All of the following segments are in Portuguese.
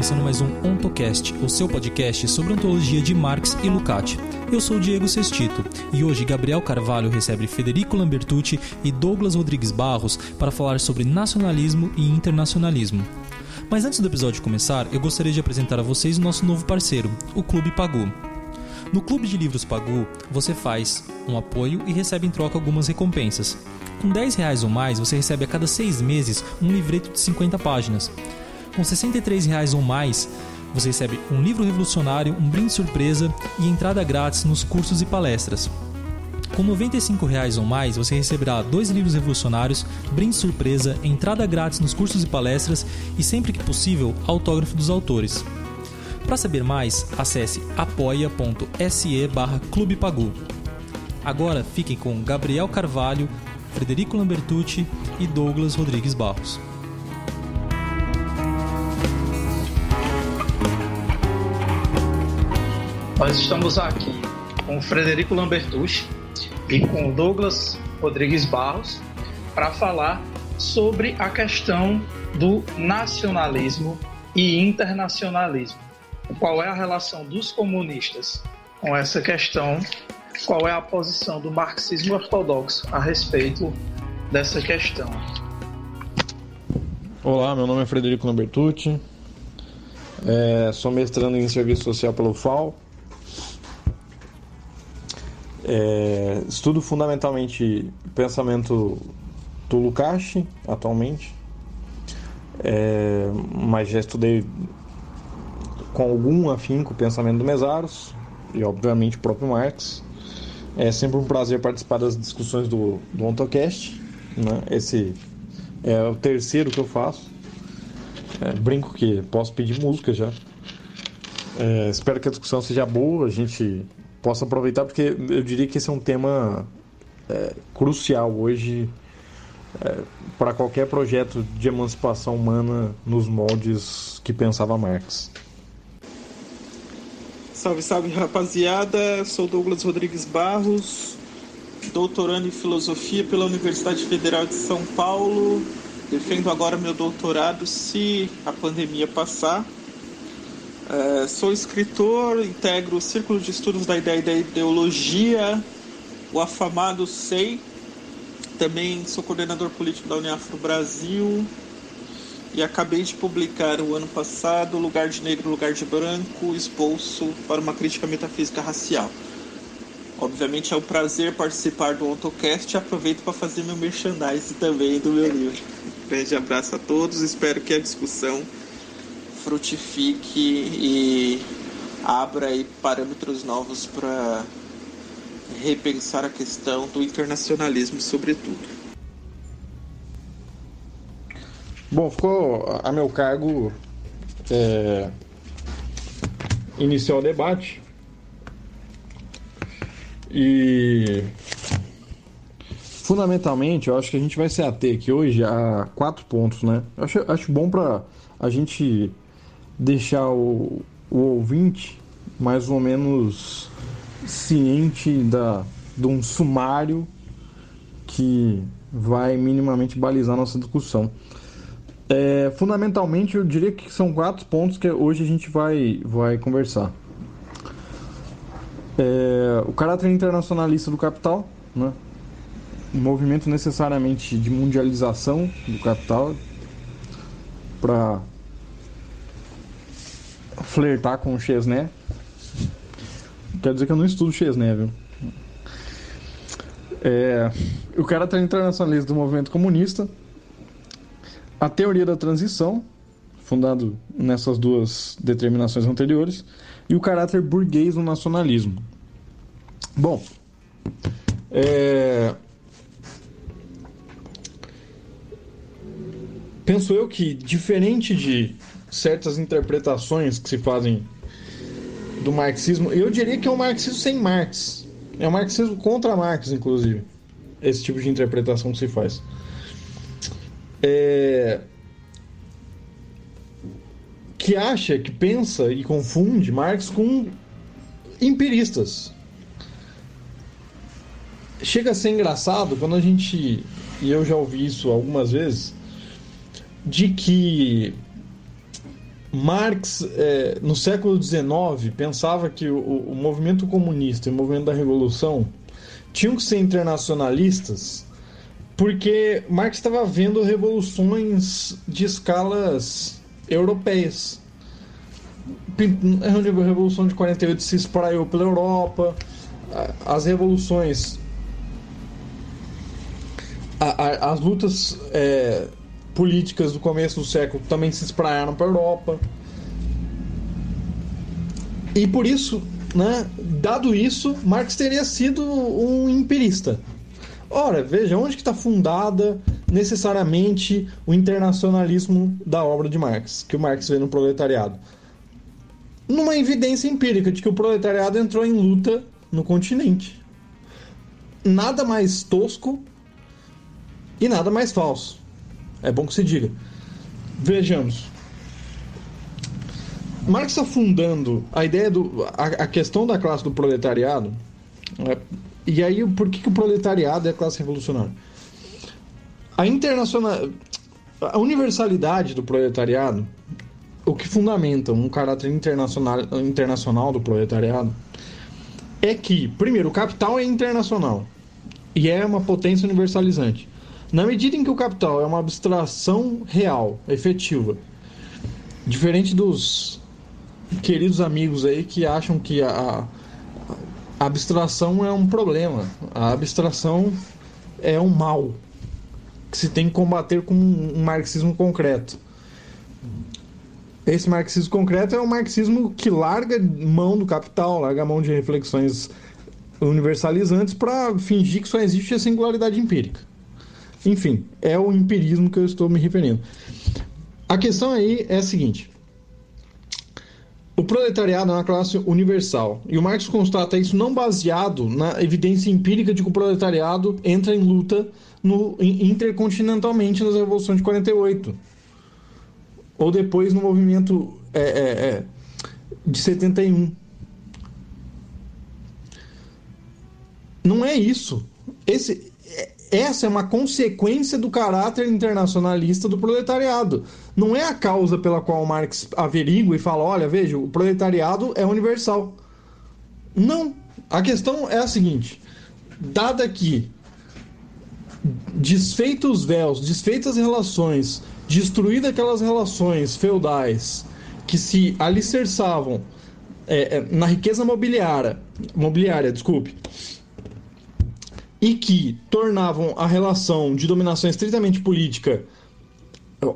começando mais um OntoCast, o seu podcast sobre ontologia de Marx e Lukács. Eu sou Diego Sestito e hoje Gabriel Carvalho recebe Federico Lambertucci e Douglas Rodrigues Barros para falar sobre nacionalismo e internacionalismo. Mas antes do episódio começar, eu gostaria de apresentar a vocês o nosso novo parceiro, o Clube Pagu. No Clube de Livros Pagu, você faz um apoio e recebe em troca algumas recompensas. Com 10 reais ou mais, você recebe a cada seis meses um livreto de 50 páginas. Com 63 reais ou mais, você recebe um livro revolucionário, um brinde surpresa e entrada grátis nos cursos e palestras. Com 95 reais ou mais, você receberá dois livros revolucionários, brinde surpresa, entrada grátis nos cursos e palestras e, sempre que possível, autógrafo dos autores. Para saber mais, acesse apoia.se barra Clube Pagu. Agora fiquem com Gabriel Carvalho, Frederico Lambertucci e Douglas Rodrigues Barros. Nós estamos aqui com Frederico Lambertucci e com Douglas Rodrigues Barros para falar sobre a questão do nacionalismo e internacionalismo. Qual é a relação dos comunistas com essa questão qual é a posição do marxismo ortodoxo a respeito dessa questão. Olá, meu nome é Frederico Lambertucci, é, sou mestrando em Serviço Social pelo FAO. É, estudo fundamentalmente pensamento do Lukács atualmente, é, mas já estudei com algum afinco o pensamento do Mesaros e obviamente o próprio Marx. É sempre um prazer participar das discussões do, do OntoCast. Né? Esse é o terceiro que eu faço. É, brinco que posso pedir música já. É, espero que a discussão seja boa, a gente possa aproveitar, porque eu diria que esse é um tema é, crucial hoje é, para qualquer projeto de emancipação humana nos moldes que pensava Marx. Salve, salve rapaziada, sou Douglas Rodrigues Barros, doutorando em filosofia pela Universidade Federal de São Paulo. Defendo agora meu doutorado se a pandemia passar. É, sou escritor, integro o Círculo de Estudos da Ideia e da Ideologia, o afamado SEI. Também sou coordenador político da União Afro Brasil, e acabei de publicar o ano passado Lugar de Negro, Lugar de Branco, Expulso para uma crítica metafísica racial. Obviamente é um prazer participar do AutoCast e aproveito para fazer meu merchandising também do meu livro. grande abraço a todos, espero que a discussão frutifique e abra aí parâmetros novos para repensar a questão do internacionalismo, sobretudo. Bom, ficou a meu cargo é, iniciar o debate. E fundamentalmente, eu acho que a gente vai se ater aqui hoje a quatro pontos, né? Eu acho, acho bom para a gente deixar o, o ouvinte mais ou menos ciente da, de um sumário que vai minimamente balizar nossa discussão. É, fundamentalmente, eu diria que são quatro pontos que hoje a gente vai, vai conversar. É, o caráter internacionalista do capital, né? o movimento necessariamente de mundialização do capital para flertar com o Chesné. Quer dizer que eu não estudo Chesné, viu? É, o caráter internacionalista do movimento comunista a teoria da transição, fundado nessas duas determinações anteriores, e o caráter burguês do nacionalismo. Bom, é... penso eu que, diferente de certas interpretações que se fazem do marxismo, eu diria que é um marxismo sem Marx. É um marxismo contra Marx, inclusive. Esse tipo de interpretação que se faz é, que acha, que pensa e confunde Marx com empiristas. Chega a ser engraçado quando a gente, e eu já ouvi isso algumas vezes, de que Marx, é, no século XIX, pensava que o, o, movimento comunista e o movimento da revolução tinham que ser internacionalistas, porque Marx estava vendo revoluções de escalas europeias. A Revolução de 48 se espraiou pela Europa, as revoluções, as lutas é, políticas do começo do século também se espraiaram para a Europa. E por isso, né, dado isso, Marx teria sido um empirista. Ora, veja, onde que está fundada necessariamente o internacionalismo da obra de Marx, que o Marx vê no proletariado? Numa evidência empírica de que o proletariado entrou em luta no continente. Nada mais tosco e nada mais falso. É bom que se diga. Vejamos. Marx está fundando a ideia do. a, a questão da classe do proletariado. Né? E aí, por que, que o proletariado é a classe revolucionária? A internacional. A universalidade do proletariado, o que fundamenta um caráter internacional, internacional do proletariado, é que, primeiro, o capital é internacional e é uma potência universalizante. Na medida em que o capital é uma abstração real, efetiva, diferente dos queridos amigos aí que acham que a, a abstração é um problema, a abstração é um mal que se tem que combater com um marxismo concreto. Esse marxismo concreto é um marxismo que larga mão do capital, larga mão de reflexões universalizantes para fingir que só existe a singularidade empírica. Enfim, é o empirismo que eu estou me referindo. A questão aí é a seguinte: o proletariado é uma classe universal e o Marx constata isso não baseado na evidência empírica de que o proletariado entra em luta no, intercontinentalmente nas revoluções de 48 ou depois no movimento é, é, é, de 71. Não é isso. Esse, essa é uma consequência do caráter internacionalista do proletariado. Não é a causa pela qual Marx averigua e fala: olha, veja, o proletariado é universal. Não. A questão é a seguinte: dada que desfeitos os véus, desfeitas as relações, destruídas aquelas relações feudais que se alicerçavam é, é, na riqueza mobiliária, mobiliária, desculpe, e que tornavam a relação de dominação estritamente política,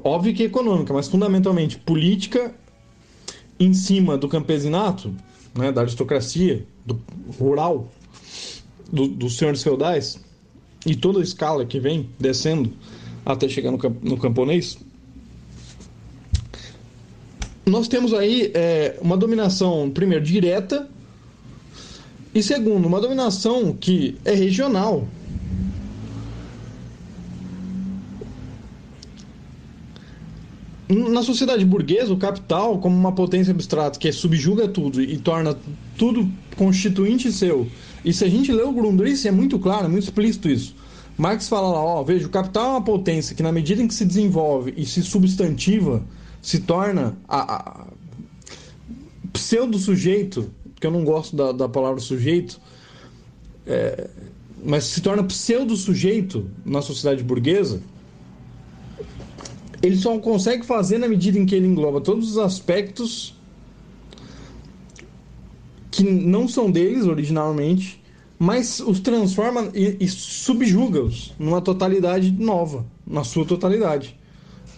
óbvio que econômica, mas fundamentalmente política, em cima do campesinato, né, da aristocracia, do rural, do, dos senhores feudais, e toda a escala que vem descendo até chegar no, no camponês, nós temos aí é, uma dominação, primeiro, direta e segundo, uma dominação que é regional. Na sociedade burguesa, o capital, como uma potência abstrata que subjuga tudo e torna tudo constituinte seu. E se a gente lê o Grundrisse, é muito claro, é muito explícito isso. Marx fala lá, ó, veja, o capital é uma potência que na medida em que se desenvolve e se substantiva, se torna a, a pseudo-sujeito porque eu não gosto da, da palavra sujeito, é, mas se torna pseudo-sujeito na sociedade burguesa, ele só consegue fazer na medida em que ele engloba todos os aspectos que não são deles originalmente, mas os transforma e, e subjuga-os numa totalidade nova, na sua totalidade.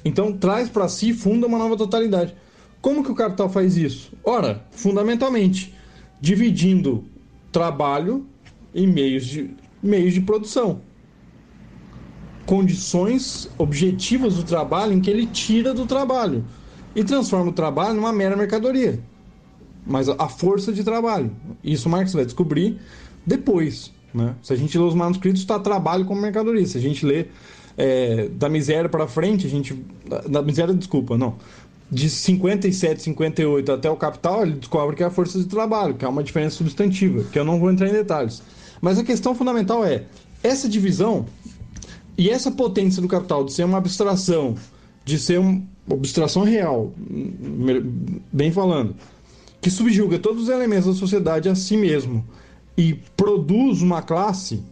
Então traz para si, funda uma nova totalidade. Como que o capital faz isso? Ora, fundamentalmente, dividindo trabalho em meios de, meios de produção. Condições objetivas do trabalho em que ele tira do trabalho e transforma o trabalho numa mera mercadoria. Mas a força de trabalho. Isso Marx vai descobrir depois. Né? Se a gente lê os manuscritos, está trabalho como mercadoria. Se a gente lê é, da miséria para frente, a gente. Da miséria, desculpa, não de 57, 58 até o capital, ele descobre que é a força de trabalho, que é uma diferença substantiva, que eu não vou entrar em detalhes. Mas a questão fundamental é essa divisão e essa potência do capital de ser uma abstração de ser uma abstração real, bem falando, que subjuga todos os elementos da sociedade a si mesmo e produz uma classe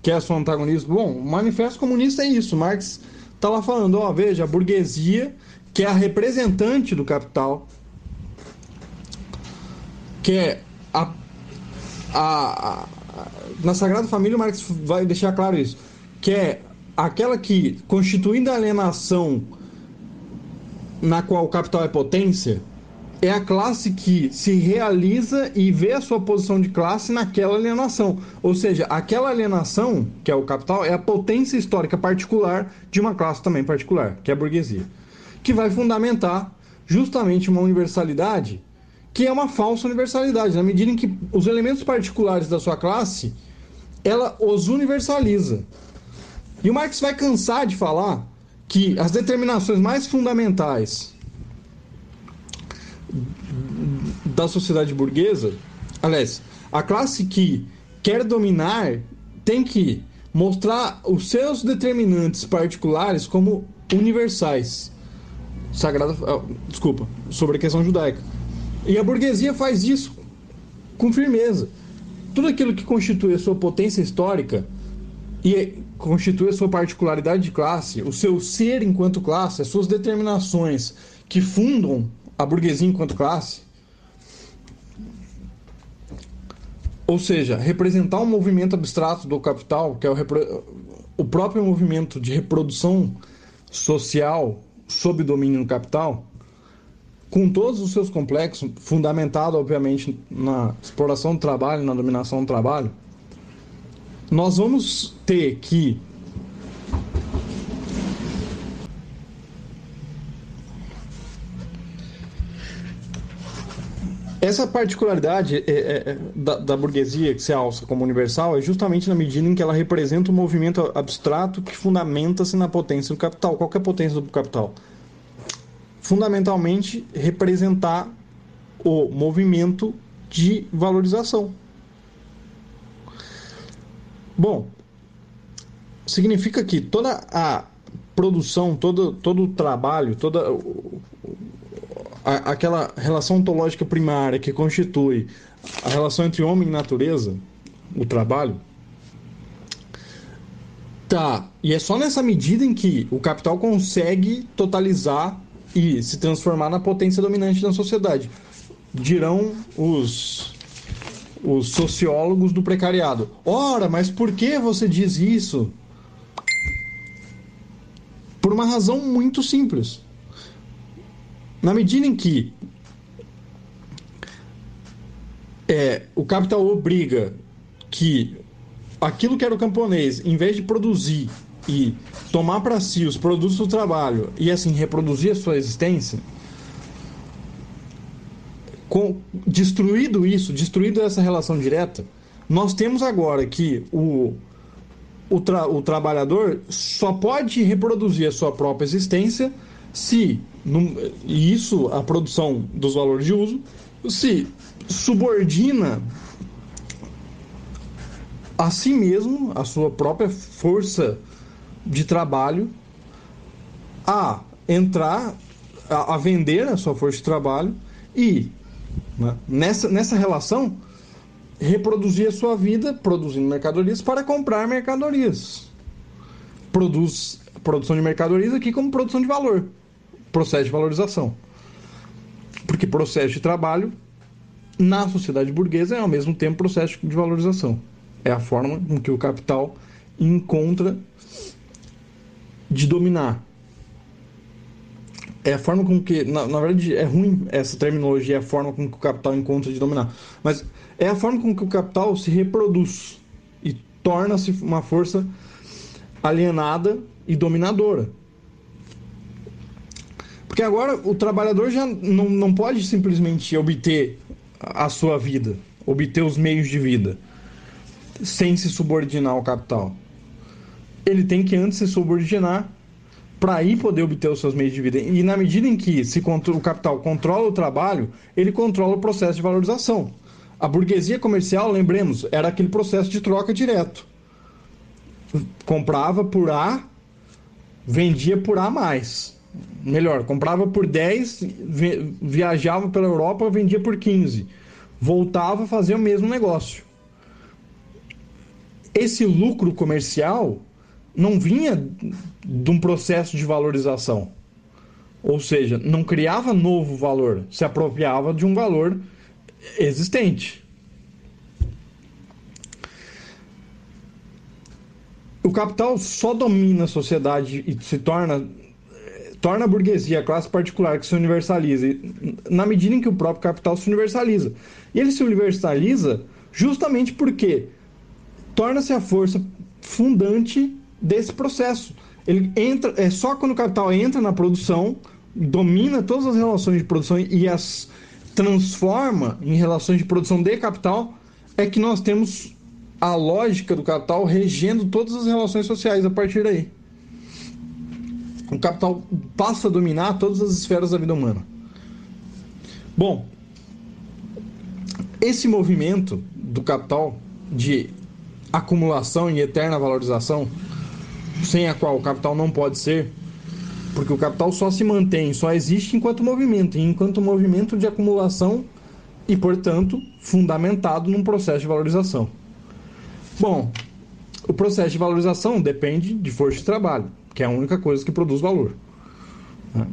que é seu antagonismo. Bom, o Manifesto Comunista é isso. Marx está lá falando, ó, veja, a burguesia, que é a representante do capital, que é a, a, a na Sagrada Família, Marx vai deixar claro isso, que é aquela que, constituindo a alienação na qual o capital é potência, é a classe que se realiza e vê a sua posição de classe naquela alienação. Ou seja, aquela alienação, que é o capital, é a potência histórica particular de uma classe também particular, que é a burguesia, que vai fundamentar justamente uma universalidade que é uma falsa universalidade, na medida em que os elementos particulares da sua classe ela os universaliza. E o Marx vai cansar de falar que as determinações mais fundamentais da sociedade burguesa, aliás, a classe que quer dominar tem que mostrar os seus determinantes particulares como universais. Sagrada, ah, desculpa, sobre a questão judaica. E a burguesia faz isso com firmeza. Tudo aquilo que constitui a sua potência histórica e constitui a sua particularidade de classe, o seu ser enquanto classe, as suas determinações que fundam a burguesia enquanto classe, ou seja, representar um movimento abstrato do capital, que é o, o próprio movimento de reprodução social sob domínio do capital, com todos os seus complexos, fundamentado, obviamente, na exploração do trabalho, na dominação do trabalho, nós vamos ter que Essa particularidade é, é, da, da, burguesia que se alça como universal é justamente na medida em que ela representa um movimento abstrato que fundamenta-se na potência do capital. Qual é a potência do capital? Fundamentalmente, representar o movimento de valorização. Bom, significa que toda a produção, todo, todo o trabalho, toda a, aquela relação ontológica primária que constitui a relação entre homem e natureza, o trabalho, tá. E é só nessa medida em que o capital consegue totalizar e se transformar na potência dominante da sociedade. Dirão os os sociólogos do precariado. Ora, mas por que você diz isso? Por uma razão muito simples. Na medida em que é, o capital obriga que aquilo que era o camponês, em vez de produzir e tomar para si os produtos do trabalho e assim reproduzir a sua existência, com, destruído isso, destruído essa relação direta, nós temos agora que o, o, tra, o trabalhador só pode reproduzir a sua própria existência se e isso a produção dos valores de uso se subordina a si mesmo, a sua própria força de trabalho, a entrar, a, a vender a sua força de trabalho e né, nessa, nessa relação reproduzir a sua vida produzindo mercadorias para comprar mercadorias. Produz produção de mercadorias aqui como produção de valor processo de valorização. Porque processo de trabalho na sociedade burguesa é ao mesmo tempo processo de valorização. É a forma com que o capital encontra de dominar. É a forma com que, na, na verdade, é ruim essa terminologia, é a forma com que o capital encontra de dominar. Mas é a forma com que o capital se reproduz e torna-se uma força alienada e dominadora. Porque agora o trabalhador já não, não pode simplesmente obter a sua vida, obter os meios de vida, sem se subordinar ao capital. Ele tem que antes se subordinar para aí poder obter os seus meios de vida. E na medida em que se o capital controla o trabalho, ele controla o processo de valorização. A burguesia comercial, lembremos, era aquele processo de troca direto. Comprava por A, vendia por A mais Melhor, comprava por 10, viajava pela Europa, vendia por 15. Voltava a fazer o mesmo negócio. Esse lucro comercial não vinha de um processo de valorização. Ou seja, não criava novo valor, se apropriava de um valor existente. O capital só domina a sociedade e se torna torna a burguesia, a classe particular que se universaliza, na medida em que o próprio capital se universaliza. E ele se universaliza justamente porque torna-se a força fundante desse processo. Ele entra, é só quando o capital entra na produção, domina todas as relações de produção e as transforma em relações de produção de capital, é que nós temos a lógica do capital regendo todas as relações sociais a partir daí. O capital passa a dominar todas as esferas da vida humana. Bom, esse movimento do capital de acumulação e eterna valorização, sem a qual o capital não pode ser, porque o capital só se mantém, só existe enquanto movimento, e enquanto movimento de acumulação e, portanto, fundamentado num processo de valorização. Bom, o processo de valorização depende de força de trabalho, que é a única coisa que produz valor.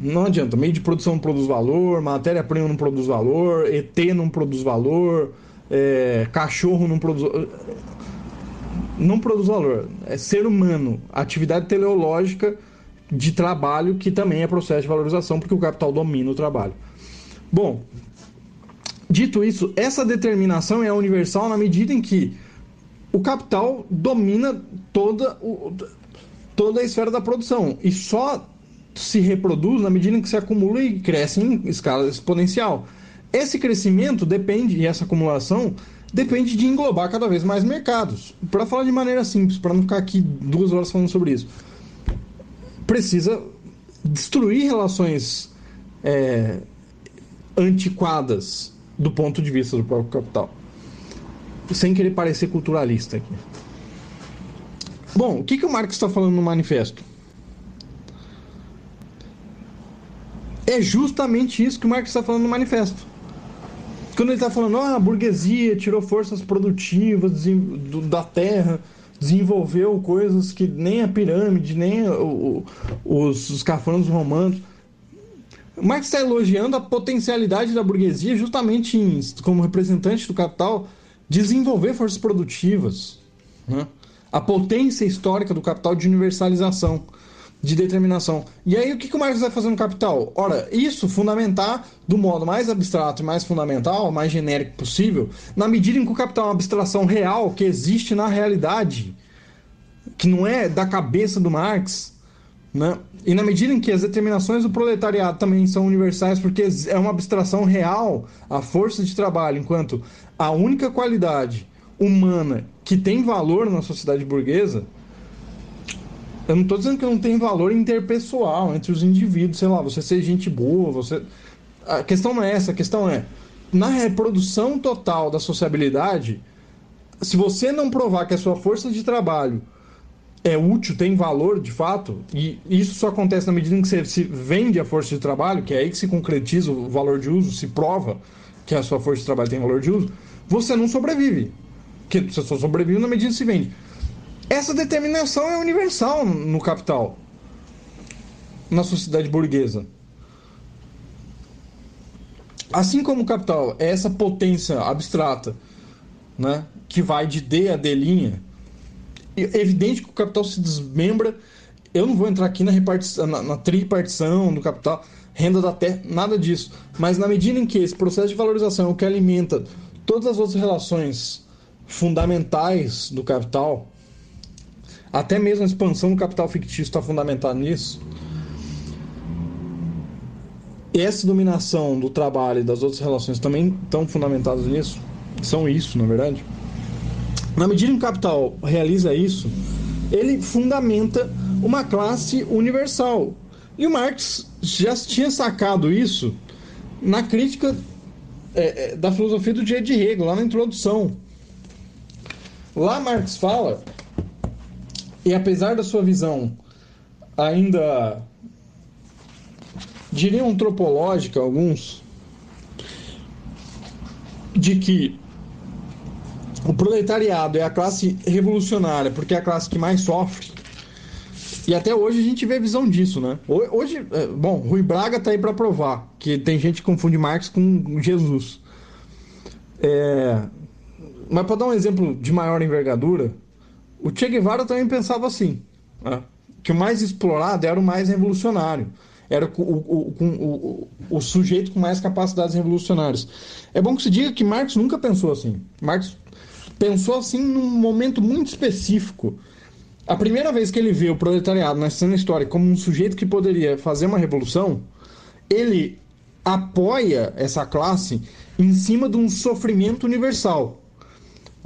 Não adianta, meio de produção não produz valor, matéria-prima não produz valor, ET não produz valor, é, cachorro não produz. Não produz valor. É ser humano, atividade teleológica de trabalho que também é processo de valorização, porque o capital domina o trabalho. Bom, dito isso, essa determinação é universal na medida em que o capital domina toda, o, toda a esfera da produção e só se reproduz na medida em que se acumula e cresce em escala exponencial. Esse crescimento depende, e essa acumulação depende de englobar cada vez mais mercados. Para falar de maneira simples, para não ficar aqui duas horas falando sobre isso, precisa destruir relações é, antiquadas do ponto de vista do próprio capital sem querer parecer culturalista aqui. Bom, o que, que o Marx está falando no manifesto? É justamente isso que o Marx está falando no manifesto. Quando ele está falando, ah, a burguesia tirou forças produtivas da terra, desenvolveu coisas que nem a pirâmide, nem os, os cafanos romanos. Marx está elogiando a potencialidade da burguesia justamente como representante do capital desenvolver forças produtivas, né? A potência histórica do capital de universalização, de determinação. E aí o que, que o Marx vai fazer no capital? Ora, isso fundamentar do modo mais abstrato e mais fundamental, mais genérico possível, na medida em que o capital é uma abstração real que existe na realidade, que não é da cabeça do Marx, né? E na medida em que as determinações do proletariado também são universais, porque é uma abstração real a força de trabalho, enquanto a única qualidade humana que tem valor na sociedade burguesa, eu não estou dizendo que não tem valor interpessoal entre os indivíduos, sei lá, você ser gente boa, você. A questão não é essa, a questão é, na reprodução total da sociabilidade, se você não provar que a sua força de trabalho é útil, tem valor de fato, e isso só acontece na medida em que você se vende a força de trabalho, que é aí que se concretiza o valor de uso, se prova que a sua força de trabalho tem valor de uso, você não sobrevive. Que você só sobrevive na medida que se vende. Essa determinação é universal no capital, na sociedade burguesa. Assim como o capital é essa potência abstrata, né, que vai de D a D linha, é evidente que o capital se desmembra. Eu não vou entrar aqui na, repartição, na, na tripartição do capital, renda da terra, nada disso. Mas na medida em que esse processo de valorização é o que alimenta todas as outras relações fundamentais do capital, até mesmo a expansão do capital fictício está fundamentada nisso. Essa dominação do trabalho e das outras relações também estão fundamentadas nisso. São isso, na verdade. Na medida que o capital realiza isso, ele fundamenta uma classe universal. E o Marx já tinha sacado isso na crítica é, é, da filosofia do dia de Hegel, lá na introdução. Lá Marx fala, e apesar da sua visão ainda diriam antropológica, alguns, de que o proletariado é a classe revolucionária porque é a classe que mais sofre. E até hoje a gente vê a visão disso, né? Hoje, é, bom, Rui Braga tá aí para provar que tem gente que confunde Marx com Jesus. É... Mas para dar um exemplo de maior envergadura, o Che Guevara também pensava assim, né? que o mais explorado era o mais revolucionário era o, o, o, o, sujeito com mais capacidades revolucionárias. É bom que se diga que Marx nunca pensou assim. Marx pensou assim num momento muito específico. A primeira vez que ele vê o proletariado na cena histórica como um sujeito que poderia fazer uma revolução, ele apoia essa classe em cima de um sofrimento universal.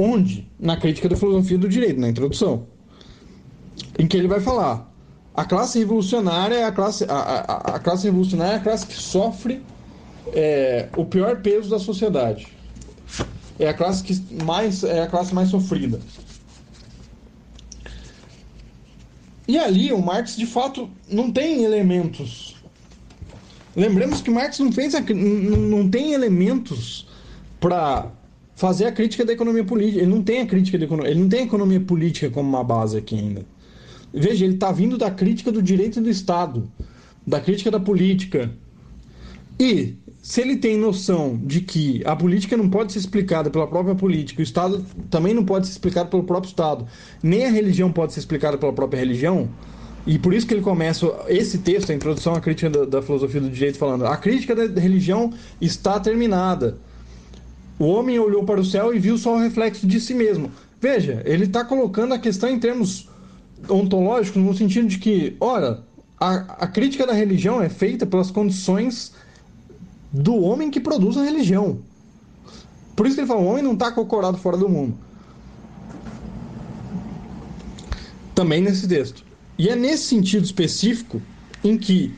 Onde? Na crítica da filosofia do direito, na introdução. Em que ele vai falar: a classe revolucionária é a classe, a, a, a classe revolucionária é a classe que sofre é, o pior peso da sociedade. É a classe que mais é a classe mais sofrida. E ali o Marx de fato não tem elementos. Lembremos que Marx não fez não, não tem elementos para fazer a crítica da economia política. Ele não tem a crítica da economia, ele não tem economia política como uma base aqui ainda. Veja, ele está vindo da crítica do direito do Estado, da crítica da política. E se ele tem noção de que a política não pode ser explicada pela própria política, o Estado também não pode ser explicado pelo próprio Estado, nem a religião pode ser explicada pela própria religião, e por isso que ele começa esse texto, a introdução à crítica da, da filosofia do direito, falando: a crítica da religião está terminada. O homem olhou para o céu e viu só o reflexo de si mesmo. Veja, ele está colocando a questão em termos ontológico no sentido de que, ora, a, a crítica da religião é feita pelas condições do homem que produz a religião. Por isso que ele fala, o homem não está cocorado fora do mundo. Também nesse texto. E é nesse sentido específico em que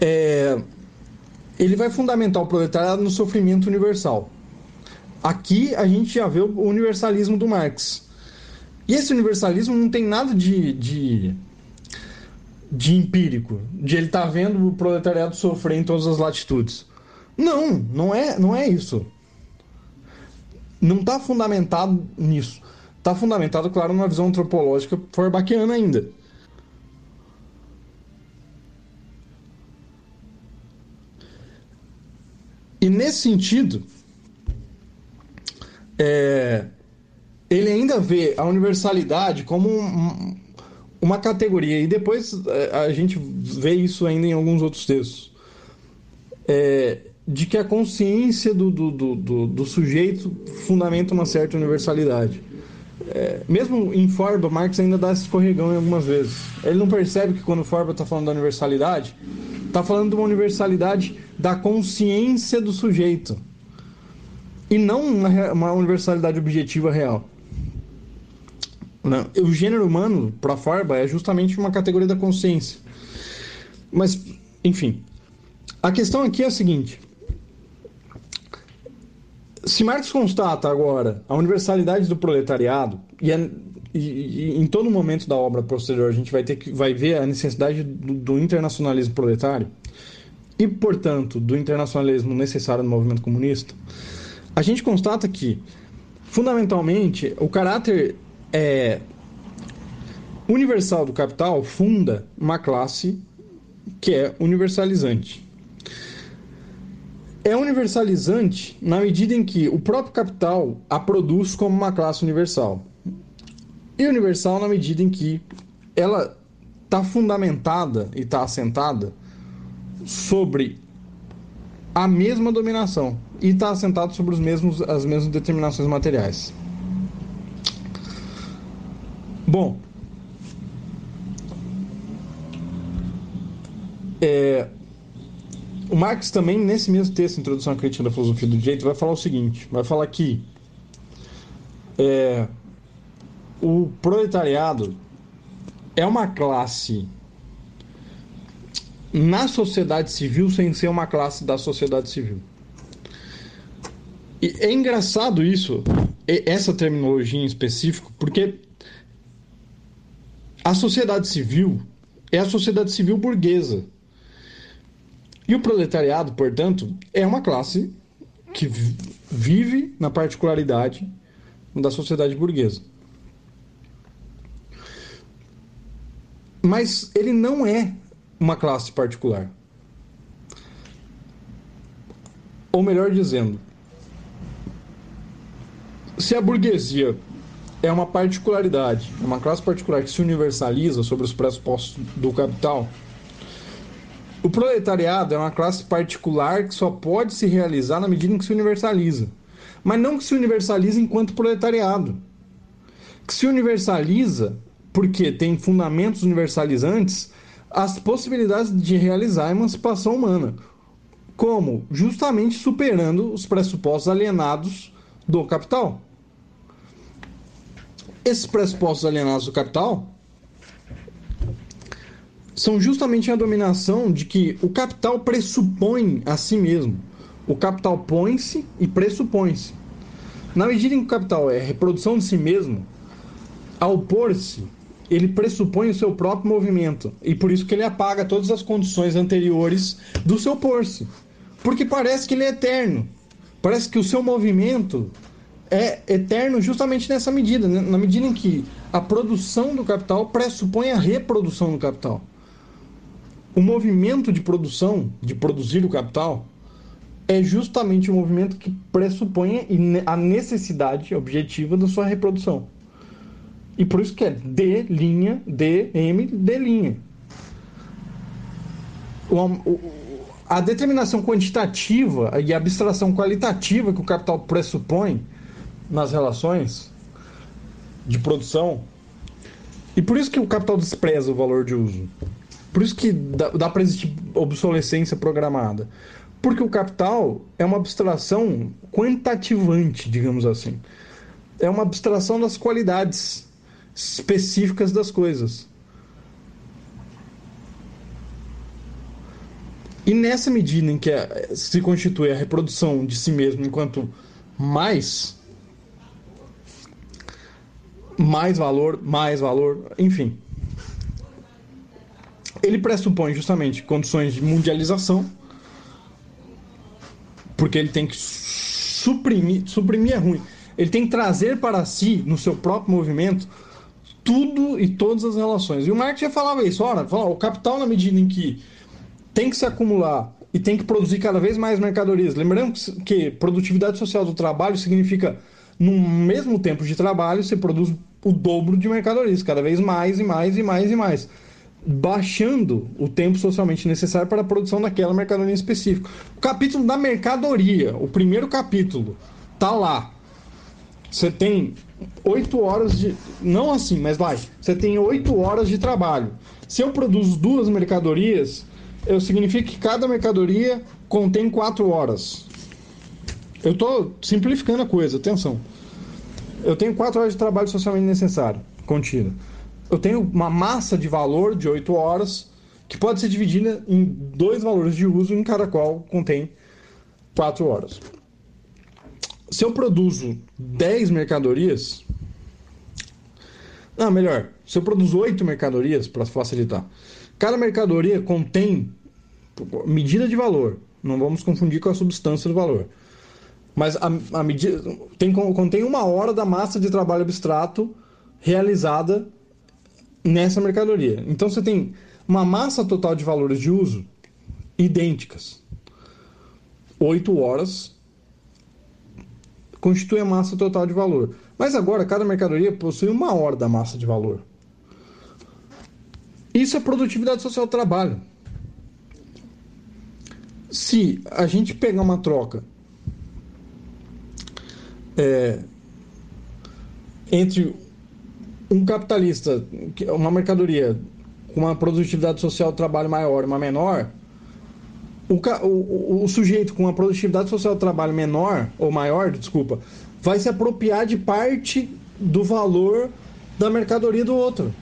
é, ele vai fundamentar o proletariado no sofrimento universal. Aqui a gente já vê o universalismo do Marx. E esse universalismo não tem nada de, de, de empírico, de ele estar tá vendo o proletariado sofrer em todas as latitudes. Não, não é, não é isso. Não está fundamentado nisso. Está fundamentado, claro, numa visão antropológica forbaquiana ainda. E nesse sentido, é, ele ainda vê a universalidade como um, uma categoria, e depois é, a gente vê isso ainda em alguns outros textos, é, de que a consciência do, do, do, do, sujeito fundamenta uma certa universalidade. É, mesmo em Forba, Marx ainda dá esse escorregão em algumas vezes. Ele não percebe que quando Forba está falando da universalidade, está falando de uma universalidade da consciência do sujeito e não uma, uma universalidade objetiva real. Não. O gênero humano, para Farba, é justamente uma categoria da consciência. Mas, enfim. A questão aqui é a seguinte. Se Marx constata agora a universalidade do proletariado, e, é, e, e, em todo momento da obra posterior a gente vai, ter que, vai ver a necessidade do, do internacionalismo proletário, e, portanto, do internacionalismo necessário no movimento comunista, a gente constata que, fundamentalmente, o caráter é, universal do capital funda uma classe que é universalizante. É universalizante na medida em que o próprio capital a produz como uma classe universal. E universal na medida em que ela está fundamentada e está assentada sobre a mesma dominação e está assentado sobre os mesmos, as mesmas determinações materiais. Bom, é, o Marx também, nesse mesmo texto, Introdução à Crítica da Filosofia do Direito, vai falar o seguinte: vai falar que é, o proletariado é uma classe na sociedade civil sem ser uma classe da sociedade civil. E é engraçado isso, essa terminologia em específico, porque a sociedade civil é a sociedade civil burguesa. E o proletariado, portanto, é uma classe que vive na particularidade da sociedade burguesa. Mas ele não é uma classe particular. Ou melhor dizendo, se a burguesia é uma particularidade, é uma classe particular que se universaliza sobre os pressupostos do capital, o proletariado é uma classe particular que só pode se realizar na medida em que se universaliza. Mas não que se universaliza enquanto proletariado. Que se universaliza porque tem fundamentos universalizantes as possibilidades de realizar a emancipação humana. Como? Justamente superando os pressupostos alienados do capital. Esses pressupostos alienados do capital são justamente a dominação de que o capital pressupõe a si mesmo. O capital põe-se e pressupõe-se. Na medida em que o capital é reprodução de si mesmo, ao pôr-se, ele pressupõe o seu próprio movimento. E por isso que ele apaga todas as condições anteriores do seu pôr-se. Porque parece que ele é eterno. Parece que o seu movimento é eterno justamente nessa medida, né? na medida em que a produção do capital pressupõe a reprodução do capital. O movimento de produção, de produzir o capital, é justamente o movimento que pressupõe a necessidade objetiva da sua reprodução. E por isso que é D linha, D, M, D linha. O, o, a determinação quantitativa e a abstração qualitativa que o capital pressupõe nas relações de produção. E por isso que o capital despreza o valor de uso. Por isso que dá, dá para existir obsolescência programada. Porque o capital é uma abstração quantitativante, digamos assim. É uma abstração das qualidades específicas das coisas. E nessa medida em que se constitui a reprodução de si mesmo enquanto mais, mais valor, mais valor, enfim. Ele pressupõe justamente condições de mundialização, porque ele tem que suprimir, suprimir é ruim. Ele tem que trazer para si, no seu próprio movimento, tudo e todas as relações. E o Marx já falava isso, ora, falava, o capital na medida em que tem que se acumular e tem que produzir cada vez mais mercadorias. Lembrando que produtividade social do trabalho significa no mesmo tempo de trabalho você produz o dobro de mercadorias, cada vez mais e mais e mais e mais baixando o tempo socialmente necessário para a produção daquela mercadoria específica. O capítulo da mercadoria, o primeiro capítulo, tá lá. Você tem oito horas de. Não assim, mas vai. Você tem oito horas de trabalho. Se eu produzo duas mercadorias, eu significa que cada mercadoria contém quatro horas. Eu estou simplificando a coisa, atenção. Eu tenho quatro horas de trabalho socialmente necessário, contínuo eu tenho uma massa de valor de 8 horas que pode ser dividida em dois valores de uso, em cada qual contém 4 horas. Se eu produzo 10 mercadorias. Não, melhor. Se eu produzo 8 mercadorias, para facilitar. Cada mercadoria contém medida de valor. Não vamos confundir com a substância do valor. Mas a, a medida tem, contém uma hora da massa de trabalho abstrato realizada nessa mercadoria. Então você tem uma massa total de valores de uso idênticas. 8 horas constitui a massa total de valor. Mas agora cada mercadoria possui uma hora da massa de valor. Isso é produtividade social do trabalho. Se a gente pegar uma troca é, entre um capitalista, uma mercadoria com uma produtividade social do trabalho maior e uma menor, o, o, o, sujeito com uma produtividade social do trabalho menor, ou maior, desculpa, vai se apropriar de parte do valor da mercadoria do outro.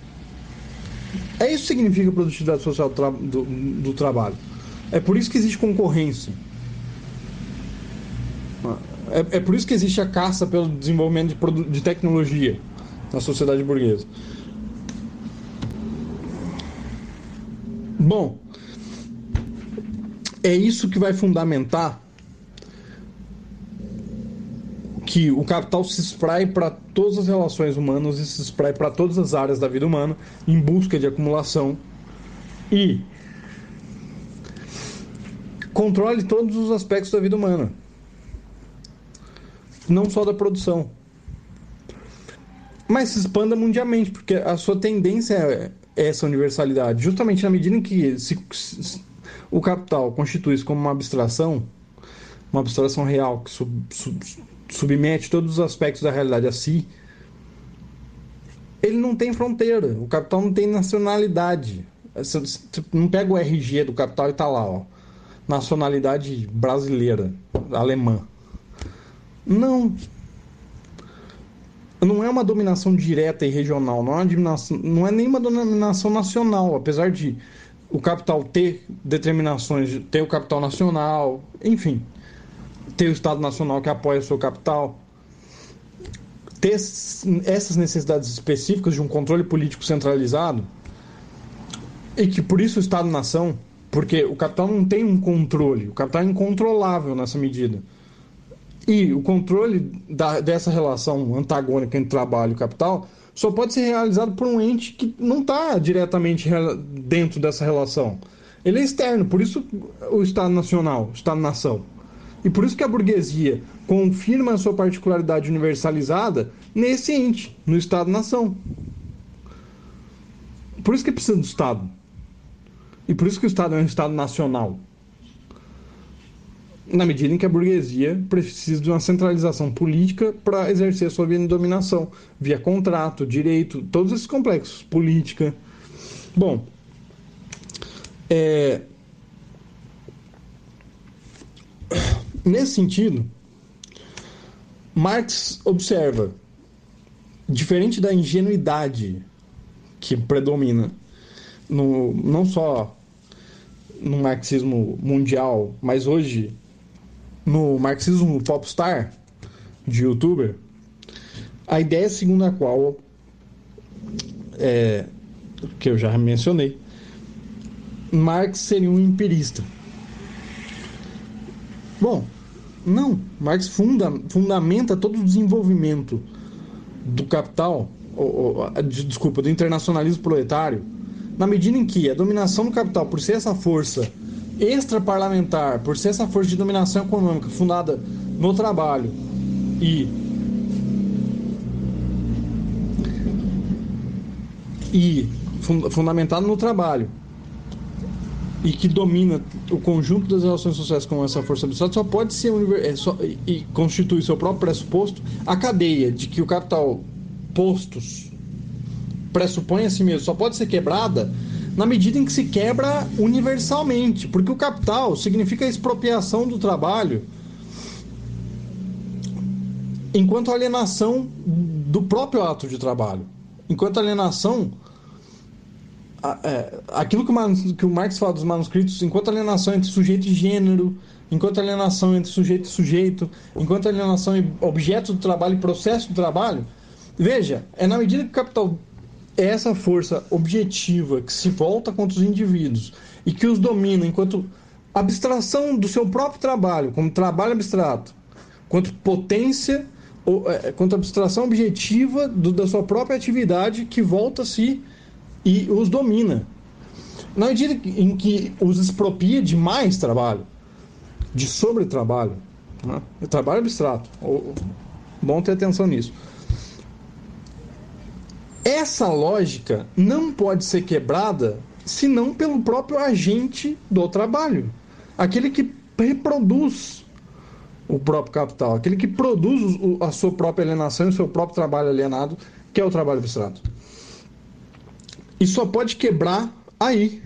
É isso que significa produtividade social do, do, do trabalho. É por isso que existe concorrência. É, é por isso que existe a caça pelo desenvolvimento de, de tecnologia na sociedade burguesa. Bom, é isso que vai fundamentar que o capital se espraie para todas as relações humanas e se espraie para todas as áreas da vida humana em busca de acumulação e controle todos os aspectos da vida humana, não só da produção, mas se expanda mundialmente, porque a sua tendência é essa universalidade, justamente na medida em que se, o capital constitui-se como uma abstração, uma abstração real que sub, sub, submete todos os aspectos da realidade a si, ele não tem fronteira. O capital não tem nacionalidade. Você não pega o RG do capital e tá lá, ó. Nacionalidade brasileira, alemã. Não. Não é uma dominação direta e regional, não é, uma dominação, não é nem uma dominação nacional, apesar de o capital ter determinações, ter o capital nacional, enfim ter o Estado Nacional que apoia o seu capital, ter essas necessidades específicas de um controle político centralizado, e que por isso o Estado-nação, porque o capital não tem um controle, o capital é incontrolável nessa medida. E o controle da, dessa relação antagônica entre trabalho e capital só pode ser realizado por um ente que não está diretamente dentro dessa relação. Ele é externo, por isso o Estado Nacional, Estado-nação. E por isso que a burguesia confirma a sua particularidade universalizada nesse ente, no Estado-nação. Por isso que precisa do Estado. E por isso que o Estado é um Estado nacional. Na medida em que a burguesia precisa de uma centralização política para exercer a sua via de dominação, via contrato, direito, todos esses complexos, política. Bom, é, Nesse sentido, Marx observa, diferente da ingenuidade que predomina no, não só no marxismo mundial, mas hoje no marxismo popstar de youtuber, a ideia segundo a qual é, que eu já mencionei, Marx seria um empirista. Bom, não, Marx funda, fundamenta todo o desenvolvimento do capital, ou, ou, desculpa, do internacionalismo proletário, na medida em que a dominação do capital, por ser essa força extraparlamentar, por ser essa força de dominação econômica fundada no trabalho e e fundamentada no trabalho e que domina o conjunto das relações sociais com essa força abstrata só pode ser é, só, e constitui seu próprio pressuposto a cadeia de que o capital postos pressupõe a si mesmo só pode ser quebrada na medida em que se quebra universalmente, porque o capital significa a expropriação do trabalho enquanto alienação do próprio ato de trabalho, enquanto alienação é, aquilo que o, que o Marx fala dos manuscritos, enquanto alienação entre sujeito e gênero, enquanto alienação entre sujeito e sujeito, enquanto alienação entre objeto do trabalho e processo do trabalho, veja, é na medida que o capital essa força objetiva que se volta contra os indivíduos e que os domina enquanto abstração do seu próprio trabalho, como trabalho abstrato, quanto potência, ou, é, quanto abstração objetiva do, da sua própria atividade que volta-se e os domina. Na medida em que os expropria de mais trabalho, de sobretrabalho, né? trabalho abstrato, bom ter atenção nisso. Essa lógica não pode ser quebrada senão pelo próprio agente do trabalho, aquele que reproduz o próprio capital, aquele que produz a sua própria alienação e o seu próprio trabalho alienado, que é o trabalho abstrato. E só pode quebrar aí.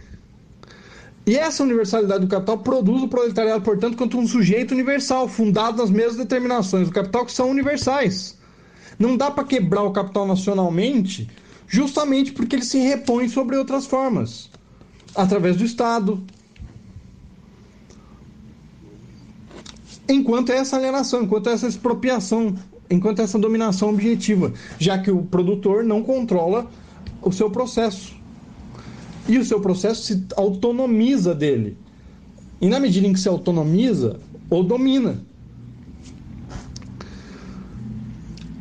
E essa universalidade do capital produz o proletariado, portanto, quanto um sujeito universal, fundado nas mesmas determinações do capital que são universais. Não dá para quebrar o capital nacionalmente, justamente porque ele se repõe sobre outras formas através do Estado. Enquanto é essa alienação, enquanto é essa expropriação, enquanto é essa dominação objetiva, já que o produtor não controla o seu processo. E o seu processo se autonomiza dele. E na medida em que se autonomiza, ou domina.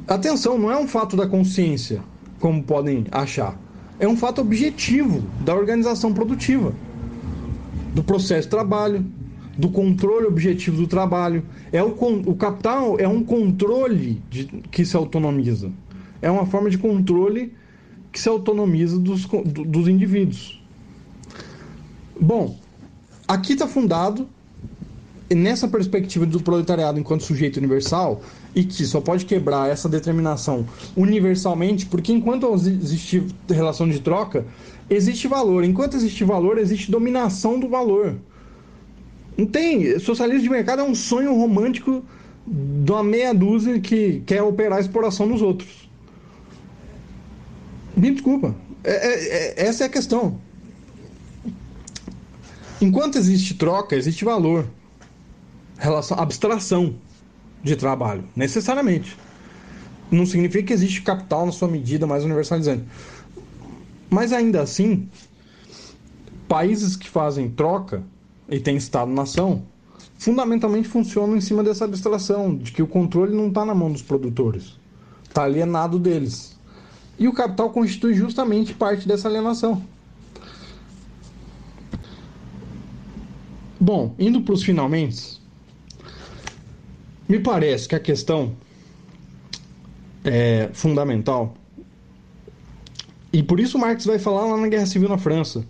Atenção, não é um fato da consciência, como podem achar. É um fato objetivo da organização produtiva, do processo de trabalho, do controle objetivo do trabalho. É o, o capital é um controle de, que se autonomiza. É uma forma de controle que se autonomiza dos, dos indivíduos. Bom, aqui está fundado nessa perspectiva do proletariado enquanto sujeito universal e que só pode quebrar essa determinação universalmente, porque enquanto existe relação de troca, existe valor. Enquanto existe valor, existe dominação do valor. Não tem. Socialismo de mercado é um sonho romântico de uma meia dúzia que quer operar a exploração nos outros. Me desculpa. É, é, é, essa é a questão. Enquanto existe troca, existe valor. Relação, abstração de trabalho, necessariamente. Não significa que existe capital na sua medida mais universalizante. Mas ainda assim, países que fazem troca e têm Estado-nação, fundamentalmente funcionam em cima dessa abstração, de que o controle não está na mão dos produtores, está alienado deles. E o capital constitui justamente parte dessa alienação. Bom, indo para os finalmente, me parece que a questão é fundamental, e por isso Marx vai falar lá na Guerra Civil na França,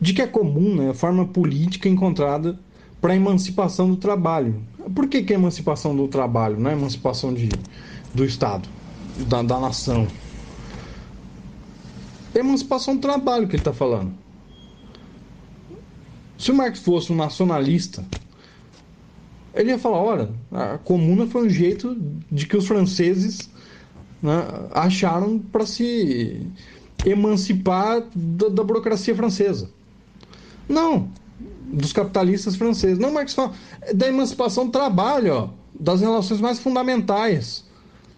de que é comum né, a forma política encontrada para a emancipação do trabalho. Por que, que é emancipação do trabalho, não é emancipação de, do Estado, da, da nação? É emancipação do trabalho que ele está falando. Se o Marx fosse um nacionalista, ele ia falar: olha, a comuna foi um jeito de que os franceses né, acharam para se emancipar da, da, burocracia francesa. Não, dos capitalistas franceses. Não, Marx fala da emancipação do trabalho, ó, das relações mais fundamentais.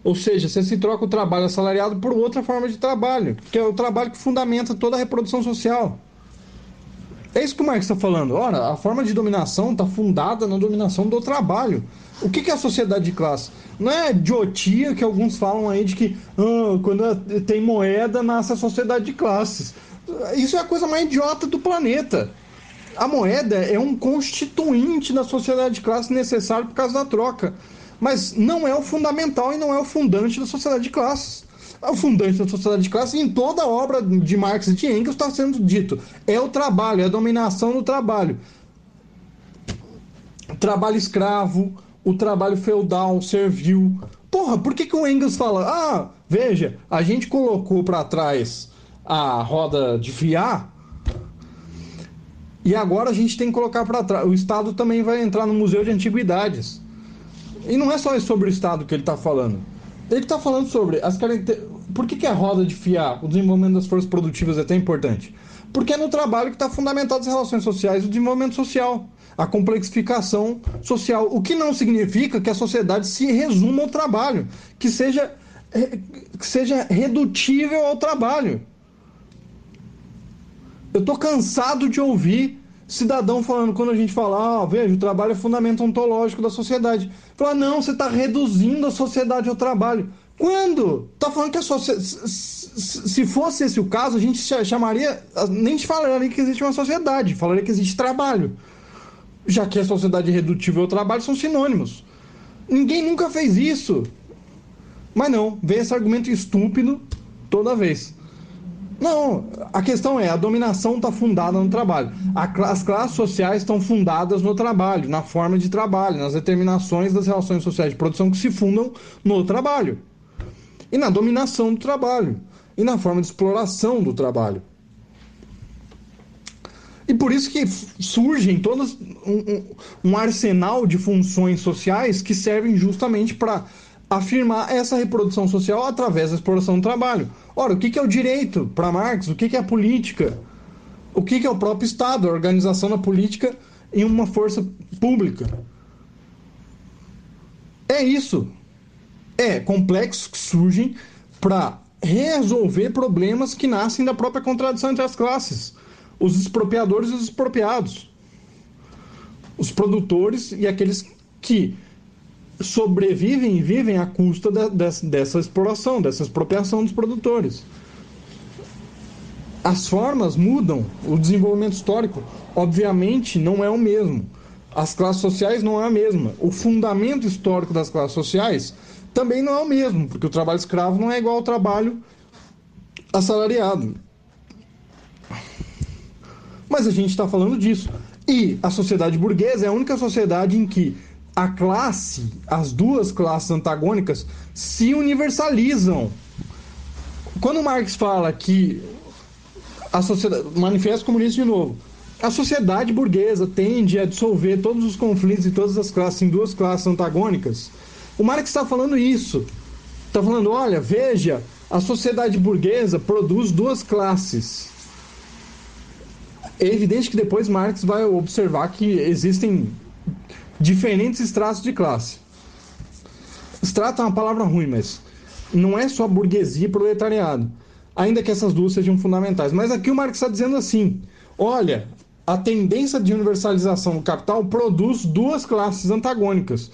Ou seja, você se troca o trabalho assalariado por outra forma de trabalho, que é o trabalho que fundamenta toda a reprodução social. É isso que o Marx está falando. Ora, a forma de dominação está fundada na dominação do trabalho. O que, que é a sociedade de classe? Não é idiotia que alguns falam aí de que ah, quando tem moeda nasce a sociedade de classes. Isso é a coisa mais idiota do planeta. A moeda é um constituinte da sociedade de classe necessário por causa da troca. Mas não é o fundamental e não é o fundante da sociedade de classes fundante da sociedade de classe, em toda a obra de Marx e de Engels está sendo dito. É o trabalho, é a dominação do trabalho. Trabalho escravo, o trabalho feudal, servil. Porra, por que, que o Engels fala? Ah, veja, a gente colocou para trás a roda de fiar e agora a gente tem que colocar para trás. O Estado também vai entrar no Museu de Antiguidades. E não é só sobre o Estado que ele está falando. Ele está falando sobre as características. Por que, que a roda de fiar, o desenvolvimento das forças produtivas é tão importante? Porque é no trabalho que está fundamentado as relações sociais o desenvolvimento social, a complexificação social. O que não significa que a sociedade se resuma ao trabalho, que seja, eh, que seja redutível ao trabalho. Eu estou cansado de ouvir cidadão falando, quando a gente fala, ah, veja, o trabalho é fundamento ontológico da sociedade. Fala, não, você está reduzindo a sociedade ao trabalho. Quando? Tá falando que a sociedade. Se fosse esse o caso, a gente chamaria. Nem falaria que existe uma sociedade, falaria que existe trabalho. Já que a sociedade redutível ao trabalho são sinônimos. Ninguém nunca fez isso. Mas não, vem esse argumento estúpido toda vez. Não, a questão é, a dominação está fundada no trabalho. as classes sociais estão fundadas no trabalho, na forma de trabalho, nas determinações das relações sociais de produção que se fundam no trabalho. E na dominação do trabalho. E na forma de exploração do trabalho. E por isso que surgem todas um, um, um arsenal de funções sociais que servem justamente para afirmar essa reprodução social através da exploração do trabalho. Ora, o que é o direito para Marx? O que é a política? O que é o próprio Estado, a organização da política em uma força pública? É isso. É complexos que surgem para resolver problemas que nascem da própria contradição entre as classes. os expropriadores e os expropriados. Os produtores e aqueles que sobrevivem e vivem à custa de, de, dessa exploração, dessa expropriação dos produtores. As formas mudam, o desenvolvimento histórico, obviamente, não é o mesmo. As classes sociais não é a mesma. O fundamento histórico das classes sociais também não é o mesmo, porque o trabalho escravo não é igual ao trabalho assalariado. Mas a gente está falando disso. E a sociedade burguesa é a única sociedade em que a classe, as duas classes antagônicas, se universalizam. Quando Marx fala que a sociedade. Manifesto Comunista de novo. A sociedade burguesa tende a dissolver todos os conflitos e todas as classes em duas classes antagônicas. O Marx está falando isso. Está falando: olha, veja, a sociedade burguesa produz duas classes. É evidente que depois Marx vai observar que existem diferentes estratos de classe. Estrato é uma palavra ruim, mas não é só burguesia e proletariado, ainda que essas duas sejam fundamentais. Mas aqui o Marx está dizendo assim: olha, a tendência de universalização do capital produz duas classes antagônicas.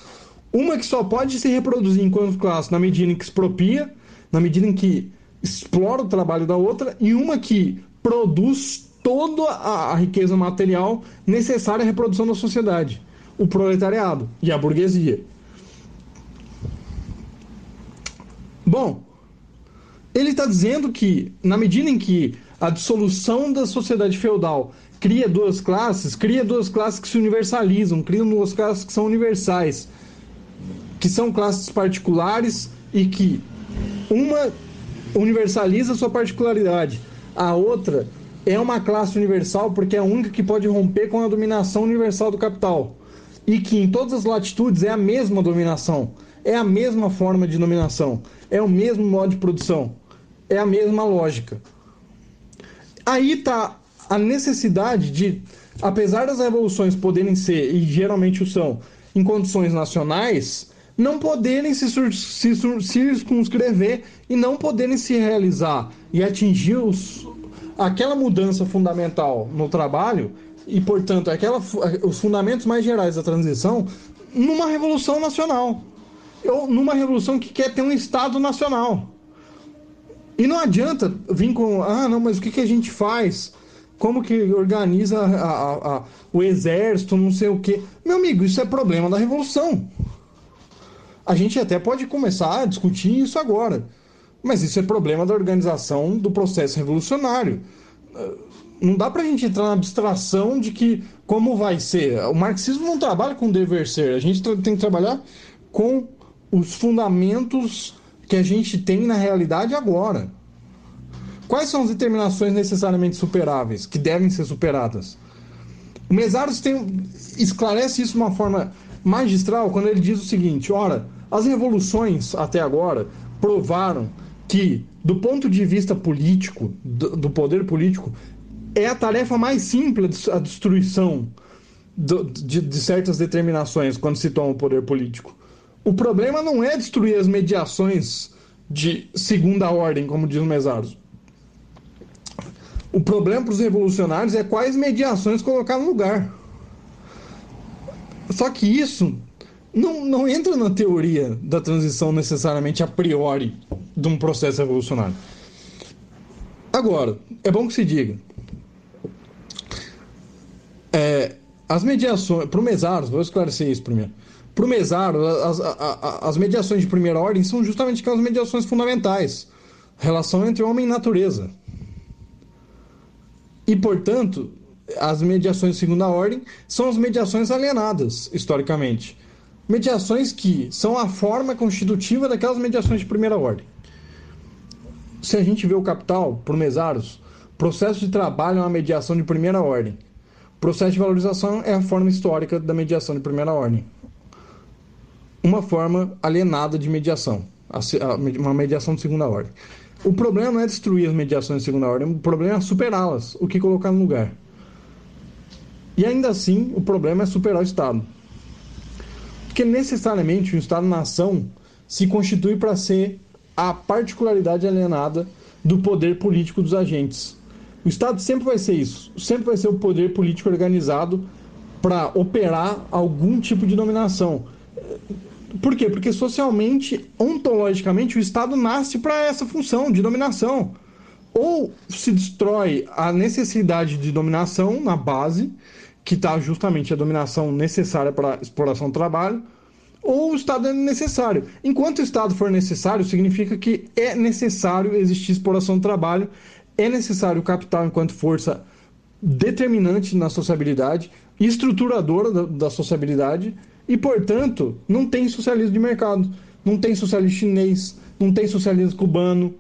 Uma que só pode se reproduzir enquanto classe na medida em que expropria, na medida em que explora o trabalho da outra, e uma que produz toda a, a riqueza material necessária à reprodução da sociedade, o proletariado e a burguesia. Bom, ele está dizendo que, na medida em que a dissolução da sociedade feudal cria duas classes, cria duas classes que se universalizam, cria duas classes que são universais, que são classes particulares e que uma universaliza sua particularidade, a outra é uma classe universal porque é a única que pode romper com a dominação universal do capital. E que em todas as latitudes é a mesma dominação, é a mesma forma de dominação, é o mesmo modo de produção, é a mesma lógica. Aí está a necessidade de, apesar das revoluções poderem ser, e geralmente o são, em condições nacionais, não poderem se, se circunscrever e não poderem se realizar e atingir os, aquela mudança fundamental no trabalho e, portanto, aquela, os fundamentos mais gerais da transição numa revolução nacional. Ou numa revolução que quer ter um Estado nacional. E não adianta vir com, ah, não, mas o que, que a gente faz? Como que organiza a, a, a, o exército, não sei o quê. Meu amigo, isso é problema da revolução. A gente até pode começar a discutir isso agora. Mas isso é problema da organização do processo revolucionário. Não dá para a gente entrar na abstração de que como vai ser. O marxismo não trabalha com dever ser. A gente tem que trabalhar com os fundamentos que a gente tem na realidade agora. Quais são as determinações necessariamente superáveis, que devem ser superadas? O Mesaros tem, esclarece isso de uma forma magistral quando ele diz o seguinte: ora, as revoluções até agora provaram que, do ponto de vista político, do, do poder político, é a tarefa mais simples a destruição do, de, de certas determinações quando se toma o poder político. O problema não é destruir as mediações de segunda ordem, como diz o Mesaros. O problema para os revolucionários é quais mediações colocar no lugar. Só que isso não, não entra na teoria da transição necessariamente a priori de um processo revolucionário. Agora, é bom que se diga. É, as mediações. Para o Mesaros, vou esclarecer isso primeiro. Para o Mesaros, as, as, as mediações de primeira ordem são justamente aquelas mediações fundamentais relação entre homem e natureza. E, portanto, as mediações de segunda ordem são as mediações alienadas, historicamente mediações que são a forma constitutiva daquelas mediações de primeira ordem. Se a gente vê o capital por mesaros, processo de trabalho é uma mediação de primeira ordem. Processo de valorização é a forma histórica da mediação de primeira ordem. Uma forma alienada de mediação, uma mediação de segunda ordem. O problema não é destruir as mediações de segunda ordem, o problema é superá-las, o que colocar no lugar. E ainda assim, o problema é superar o Estado. Porque necessariamente o Estado-nação se constitui para ser a particularidade alienada do poder político dos agentes. O Estado sempre vai ser isso, sempre vai ser o poder político organizado para operar algum tipo de dominação. Por quê? Porque socialmente, ontologicamente, o Estado nasce para essa função de dominação. Ou se destrói a necessidade de dominação na base, que está justamente a dominação necessária para exploração do trabalho, ou o Estado é necessário. Enquanto o Estado for necessário, significa que é necessário existir exploração do trabalho, é necessário o capital enquanto força determinante na sociabilidade, estruturadora da, da sociabilidade, e, portanto, não tem socialismo de mercado, não tem socialismo chinês, não tem socialismo cubano.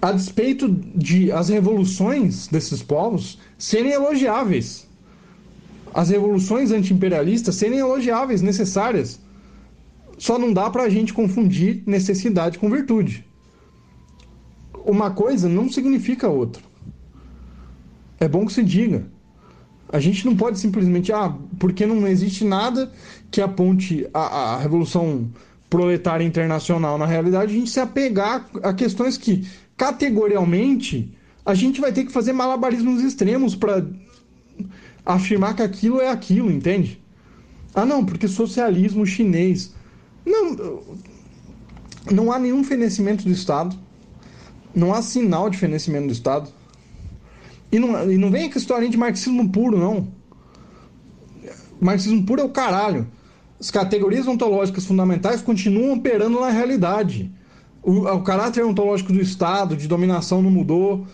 A despeito de as revoluções desses povos serem elogiáveis, as revoluções antiimperialistas serem elogiáveis, necessárias, só não dá para a gente confundir necessidade com virtude. Uma coisa não significa outra. É bom que se diga. A gente não pode simplesmente, ah, porque não existe nada que aponte a, a revolução proletária internacional na realidade, a gente se apegar a questões que, categorialmente, a gente vai ter que fazer malabarismos extremos para afirmar que aquilo é aquilo, entende? Ah, não, porque socialismo chinês. Não, não há nenhum fenecimento do Estado. Não há sinal de fenecimento do Estado. E não, e não vem com história de marxismo puro, não. Marxismo puro é o caralho. As categorias ontológicas fundamentais continuam operando na realidade. O, o caráter ontológico do Estado, de dominação, não mudou.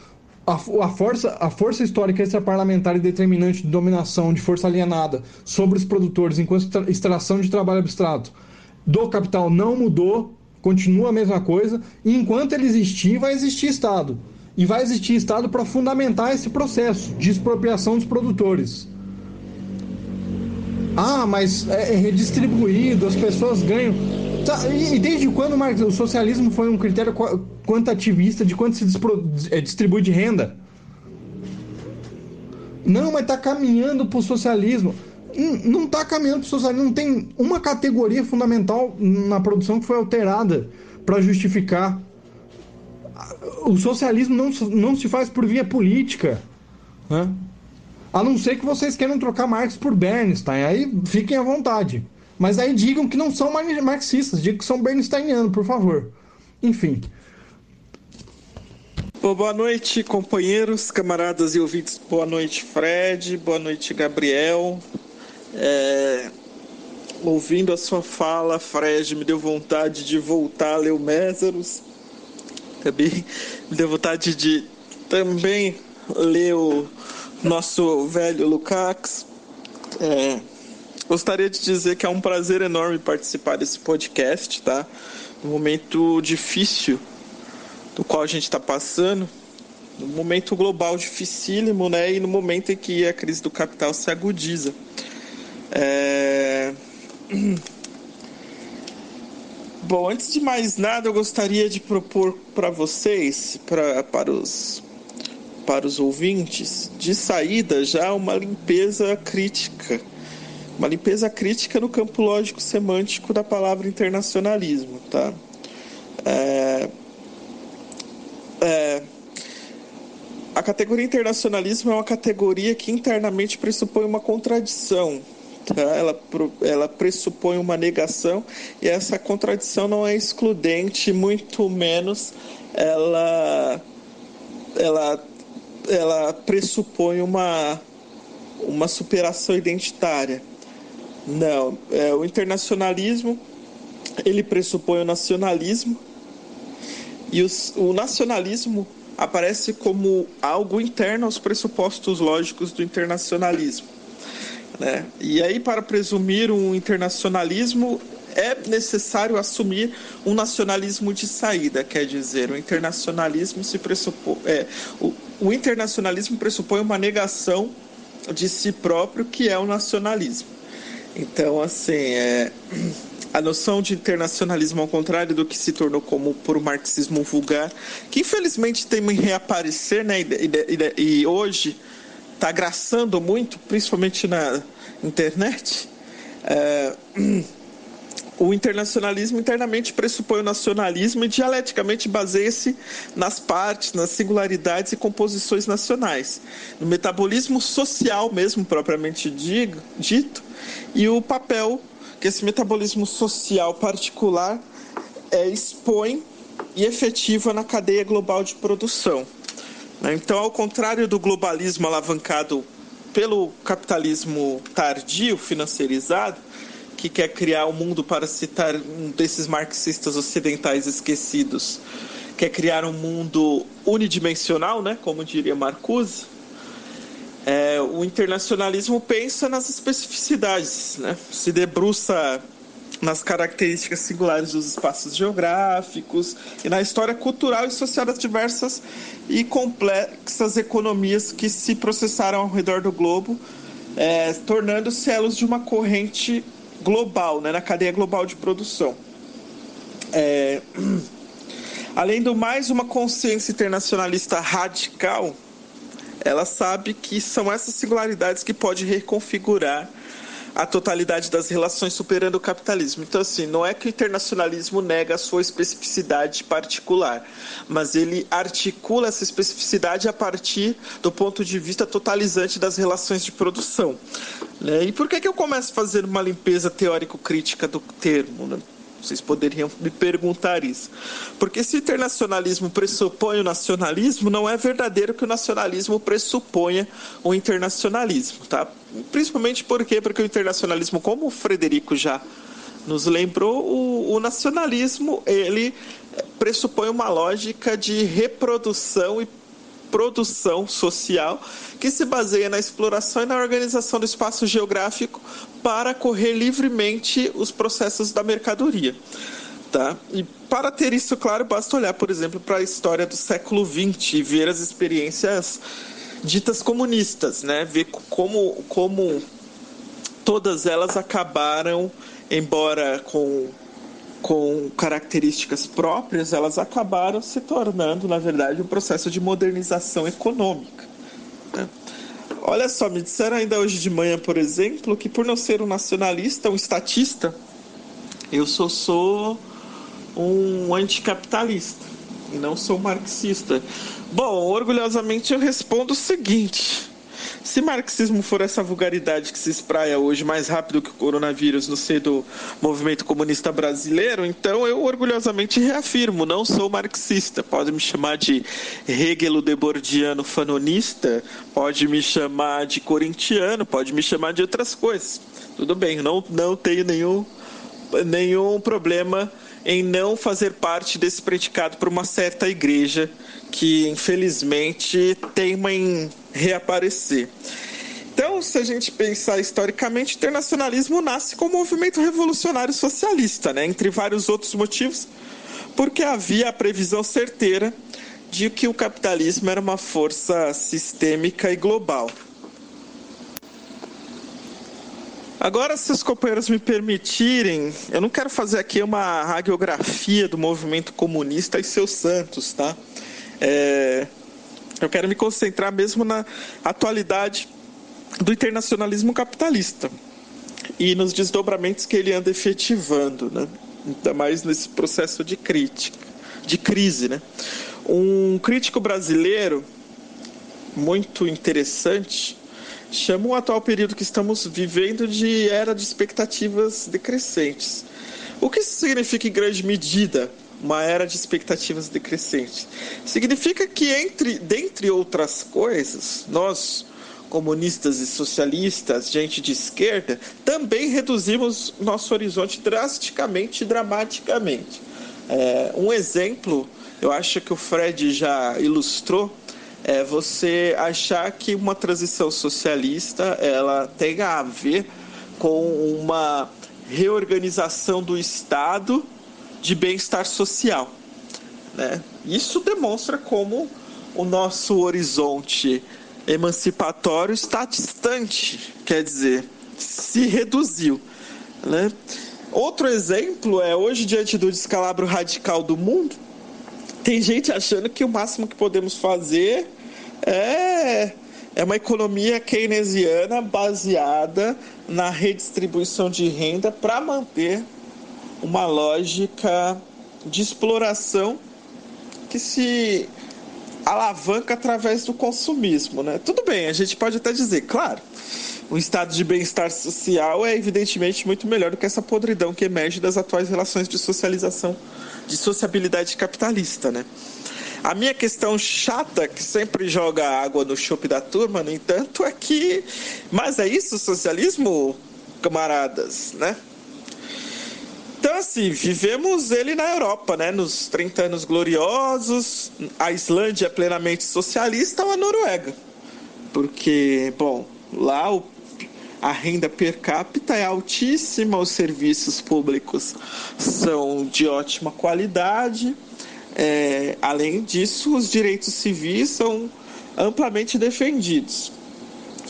A, a, força, a força histórica extraparlamentar e determinante de dominação, de força alienada sobre os produtores enquanto extração de trabalho abstrato do capital não mudou, continua a mesma coisa, e enquanto ele existir, vai existir Estado. E vai existir Estado para fundamentar esse processo de expropriação dos produtores. Ah, mas é, é redistribuído, as pessoas ganham. Tá, e desde quando o socialismo foi um critério quantitativista de quanto se é, distribui de renda? Não, mas está caminhando para o socialismo. Não está caminhando para o socialismo. Não tem uma categoria fundamental na produção que foi alterada para justificar o socialismo não, não se faz por via política. Né? A não ser que vocês queiram trocar Marx por Bernstein. Aí fiquem à vontade. Mas aí digam que não são marxistas, digam que são bernsteinianos, por favor. Enfim. boa noite, companheiros, camaradas e ouvintes. Boa noite, Fred. Boa noite, Gabriel. É... Ouvindo a sua fala, Fred, me deu vontade de voltar a ler o Mésaros também me deu vontade de também ler o nosso velho Lukács. É, gostaria de dizer que é um prazer enorme participar desse podcast, tá? Um momento difícil do qual a gente está passando, um momento global dificílimo, né? E no momento em que a crise do capital se agudiza. É... Bom, antes de mais nada, eu gostaria de propor para vocês, pra, para, os, para os ouvintes, de saída já uma limpeza crítica. Uma limpeza crítica no campo lógico-semântico da palavra internacionalismo, tá? É, é, a categoria internacionalismo é uma categoria que internamente pressupõe uma contradição Tá? Ela, ela pressupõe uma negação e essa contradição não é excludente, muito menos ela, ela, ela pressupõe uma, uma superação identitária. Não, é, o internacionalismo ele pressupõe o nacionalismo e os, o nacionalismo aparece como algo interno aos pressupostos lógicos do internacionalismo. Né? E aí, para presumir um internacionalismo, é necessário assumir um nacionalismo de saída, quer dizer, o internacionalismo se pressupõe, é, o, o internacionalismo pressupõe uma negação de si próprio, que é o nacionalismo. Então, assim, é, a noção de internacionalismo, ao contrário do que se tornou como por o marxismo vulgar, que infelizmente tem em reaparecer, né, e, e, e hoje está graçando muito, principalmente na internet, é, o internacionalismo internamente pressupõe o nacionalismo e dialeticamente baseia-se nas partes, nas singularidades e composições nacionais, no metabolismo social mesmo propriamente dito e o papel que esse metabolismo social particular é, expõe e efetiva na cadeia global de produção. Né? Então, ao contrário do globalismo alavancado pelo capitalismo tardio, financeirizado, que quer criar o um mundo, para citar um desses marxistas ocidentais esquecidos, quer criar um mundo unidimensional, né, como diria Marcuse, é, o internacionalismo pensa nas especificidades, né, se debruça nas características singulares dos espaços geográficos e na história cultural e social das diversas e complexas economias que se processaram ao redor do globo, é, tornando-se elos de uma corrente global, né, na cadeia global de produção. É, além do mais, uma consciência internacionalista radical, ela sabe que são essas singularidades que pode reconfigurar a totalidade das relações superando o capitalismo. Então, assim, não é que o internacionalismo nega a sua especificidade particular, mas ele articula essa especificidade a partir do ponto de vista totalizante das relações de produção. Né? E por que, que eu começo fazendo uma limpeza teórico-crítica do termo? Né? Vocês poderiam me perguntar isso. Porque se o internacionalismo pressupõe o nacionalismo, não é verdadeiro que o nacionalismo pressuponha o internacionalismo, tá? Principalmente porque, porque o internacionalismo, como o Frederico já nos lembrou, o, o nacionalismo ele pressupõe uma lógica de reprodução e produção social que se baseia na exploração e na organização do espaço geográfico para correr livremente os processos da mercadoria. Tá? E para ter isso claro, basta olhar, por exemplo, para a história do século XX e ver as experiências ditas comunistas, né? ver como, como todas elas acabaram, embora com com características próprias, elas acabaram se tornando, na verdade, um processo de modernização econômica. Né? Olha só, me disseram ainda hoje de manhã, por exemplo, que por não ser um nacionalista, um estatista, eu sou, sou um anticapitalista e não sou marxista. Bom, orgulhosamente eu respondo o seguinte: se marxismo for essa vulgaridade que se espraia hoje mais rápido que o coronavírus no seio do movimento comunista brasileiro, então eu orgulhosamente reafirmo, não sou marxista. Pode me chamar de Hegelo debordiano fanonista, pode me chamar de corintiano, pode me chamar de outras coisas. Tudo bem, não, não tenho nenhum, nenhum problema em não fazer parte desse predicado por uma certa igreja que infelizmente teima em reaparecer. Então, se a gente pensar historicamente, o internacionalismo nasce como um movimento revolucionário socialista, né? entre vários outros motivos, porque havia a previsão certeira de que o capitalismo era uma força sistêmica e global. Agora, se os companheiros me permitirem, eu não quero fazer aqui uma radiografia do movimento comunista e seus santos, tá? É, eu quero me concentrar mesmo na atualidade do internacionalismo capitalista e nos desdobramentos que ele anda efetivando, né? ainda mais nesse processo de crítica, de crise. Né? Um crítico brasileiro muito interessante chama o atual período que estamos vivendo de era de expectativas decrescentes. O que isso significa em grande medida? Uma era de expectativas decrescentes. Significa que, entre, dentre outras coisas, nós, comunistas e socialistas, gente de esquerda, também reduzimos nosso horizonte drasticamente e dramaticamente. É, um exemplo, eu acho que o Fred já ilustrou, é você achar que uma transição socialista ela tem a ver com uma reorganização do Estado de bem-estar social. Né? Isso demonstra como o nosso horizonte emancipatório está distante, quer dizer, se reduziu. Né? Outro exemplo é hoje, diante do descalabro radical do mundo, tem gente achando que o máximo que podemos fazer é, é uma economia keynesiana baseada na redistribuição de renda para manter uma lógica de exploração que se alavanca através do consumismo, né? Tudo bem, a gente pode até dizer, claro, um estado de bem-estar social é evidentemente muito melhor do que essa podridão que emerge das atuais relações de socialização, de sociabilidade capitalista, né? A minha questão chata, que sempre joga água no chope da turma, no entanto, é que. Mas é isso, socialismo, camaradas, né? Assim, vivemos ele na Europa, né? Nos 30 anos gloriosos, a Islândia é plenamente socialista ou a Noruega. Porque, bom, lá o, a renda per capita é altíssima, os serviços públicos são de ótima qualidade. É, além disso, os direitos civis são amplamente defendidos.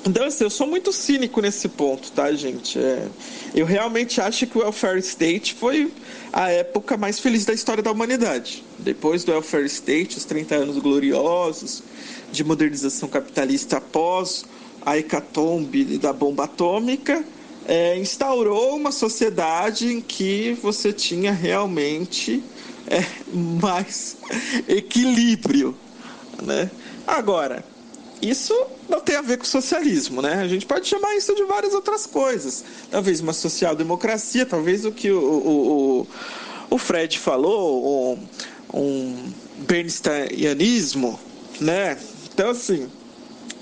Então, assim, eu sou muito cínico nesse ponto, tá, gente? É, eu realmente acho que o welfare state foi a época mais feliz da história da humanidade. Depois do welfare state, os 30 anos gloriosos de modernização capitalista após a hecatombe da bomba atômica, é, instaurou uma sociedade em que você tinha realmente é, mais equilíbrio, né? Agora, isso não tem a ver com socialismo, né? A gente pode chamar isso de várias outras coisas. Talvez uma social-democracia, talvez o que o, o, o Fred falou, um, um bernsteinianismo, né? Então, assim,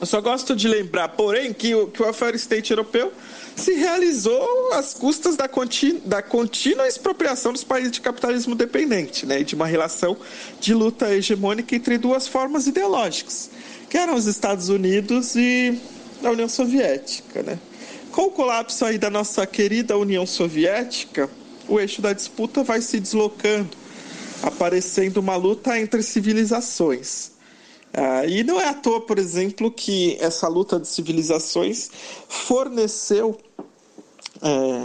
eu só gosto de lembrar, porém, que o, que o welfare state europeu se realizou às custas da, contínua, da contínua expropriação dos países de capitalismo dependente, né? E de uma relação de luta hegemônica entre duas formas ideológicas que eram os Estados Unidos e a União Soviética. Né? Com o colapso aí da nossa querida União Soviética, o eixo da disputa vai se deslocando, aparecendo uma luta entre civilizações. Ah, e não é à toa, por exemplo, que essa luta de civilizações forneceu, é,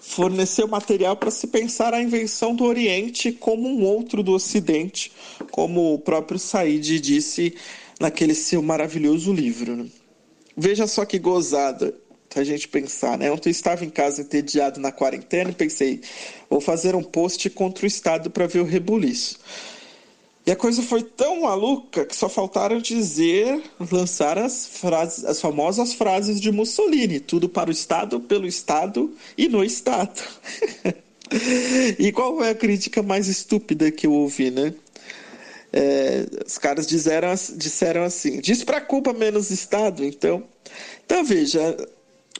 forneceu material para se pensar a invenção do Oriente como um outro do Ocidente, como o próprio Said disse naquele seu maravilhoso livro. Né? Veja só que gozada a gente pensar, né? Ontem eu estava em casa entediado na quarentena e pensei, vou fazer um post contra o Estado para ver o rebuliço. E a coisa foi tão maluca que só faltaram dizer, lançar as frases, as famosas frases de Mussolini, tudo para o Estado, pelo Estado e no Estado. e qual foi a crítica mais estúpida que eu ouvi, né? É, os caras disseram, disseram assim: diz para Cuba menos Estado. Então, então veja,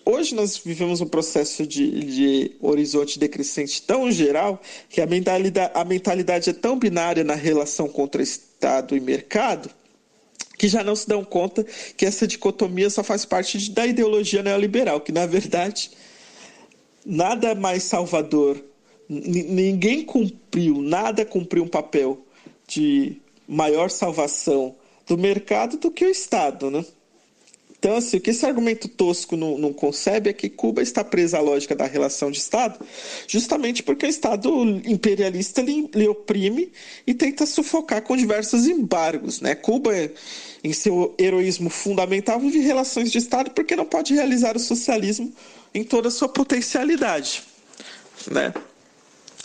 hoje nós vivemos um processo de, de, horizonte decrescente tão geral que a mentalidade, a mentalidade é tão binária na relação contra Estado e mercado que já não se dão conta que essa dicotomia só faz parte de, da ideologia neoliberal, que na verdade nada mais salvador, ninguém cumpriu, nada cumpriu um papel de maior salvação do mercado do que o Estado, né? Então, assim, o que esse argumento tosco não, não, concebe é que Cuba está presa à lógica da relação de Estado, justamente porque o Estado imperialista lhe, lhe oprime e tenta sufocar com diversos embargos. Né? Cuba, em seu heroísmo fundamental, vive relações de Estado porque não pode realizar o socialismo em toda a sua potencialidade. Né?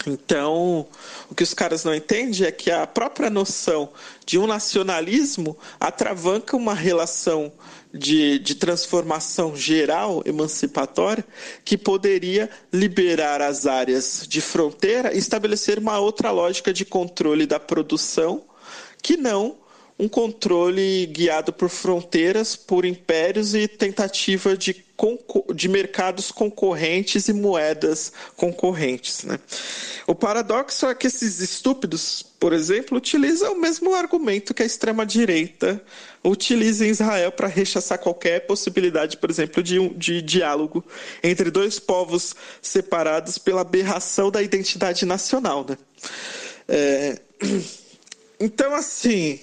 Então, o que os caras não entendem é que a própria noção de um nacionalismo atravanca uma relação de, de transformação geral, emancipatória, que poderia liberar as áreas de fronteira e estabelecer uma outra lógica de controle da produção que não um controle guiado por fronteiras, por impérios e tentativa de, de mercados concorrentes e moedas concorrentes. Né? O paradoxo é que esses estúpidos, por exemplo, utilizam o mesmo argumento que a extrema-direita utiliza em Israel para rechaçar qualquer possibilidade, por exemplo, de, um, de diálogo entre dois povos separados pela aberração da identidade nacional. Né? É... Então, assim,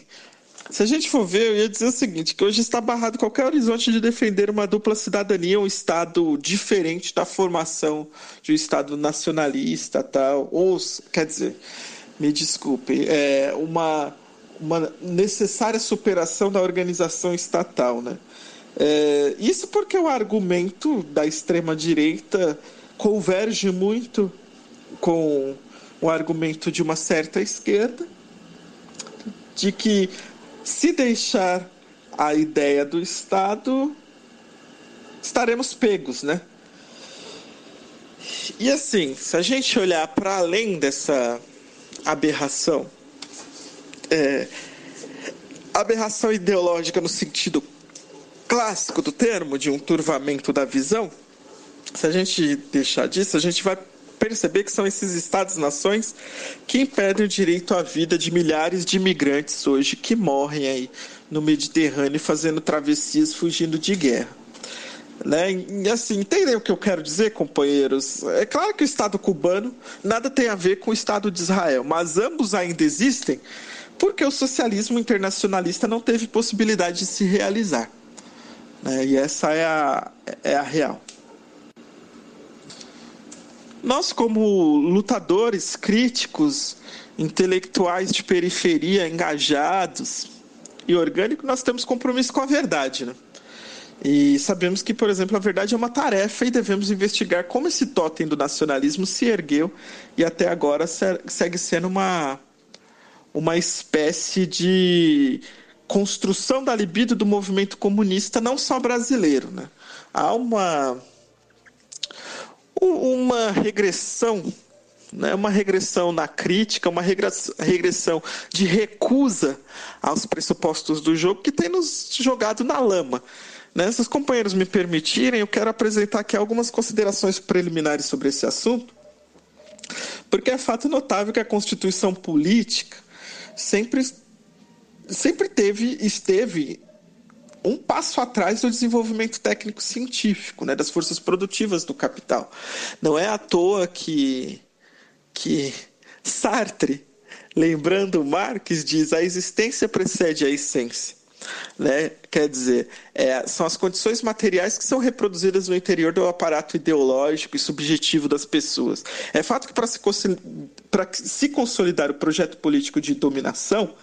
se a gente for ver, eu ia dizer o seguinte, que hoje está barrado qualquer horizonte de defender uma dupla cidadania, um Estado diferente da formação de um Estado nacionalista, tal, ou, quer dizer, me desculpe, é uma, uma necessária superação da organização estatal, né? É, isso porque o argumento da extrema-direita converge muito com o argumento de uma certa esquerda, de que se deixar a ideia do Estado, estaremos pegos, né? E assim, se a gente olhar para além dessa aberração, é, aberração ideológica no sentido clássico do termo, de um turvamento da visão, se a gente deixar disso, a gente vai perceber que são esses estados-nações que impedem o direito à vida de milhares de imigrantes hoje que morrem aí no Mediterrâneo fazendo travessias fugindo de guerra. Né? E assim, entendem o que eu quero dizer, companheiros? É claro que o Estado cubano nada tem a ver com o Estado de Israel, mas ambos ainda existem porque o socialismo internacionalista não teve possibilidade de se realizar. Né? E essa é a, é a real. Nós, como lutadores críticos, intelectuais de periferia, engajados e orgânicos, nós temos compromisso com a verdade. Né? E sabemos que, por exemplo, a verdade é uma tarefa e devemos investigar como esse totem do nacionalismo se ergueu e até agora segue sendo uma, uma espécie de construção da libido do movimento comunista, não só brasileiro. Né? Há uma uma regressão, né, uma regressão na crítica, uma regressão de recusa aos pressupostos do jogo que tem nos jogado na lama. Né? Se os companheiros me permitirem, eu quero apresentar aqui algumas considerações preliminares sobre esse assunto, porque é fato notável que a Constituição política sempre, sempre teve, esteve um passo atrás do desenvolvimento técnico-científico, né, das forças produtivas do capital. Não é à toa que, que Sartre, lembrando Marx, diz a existência precede a essência. Né? Quer dizer, é, são as condições materiais que são reproduzidas no interior do aparato ideológico e subjetivo das pessoas. É fato que para se, se consolidar o projeto político de dominação,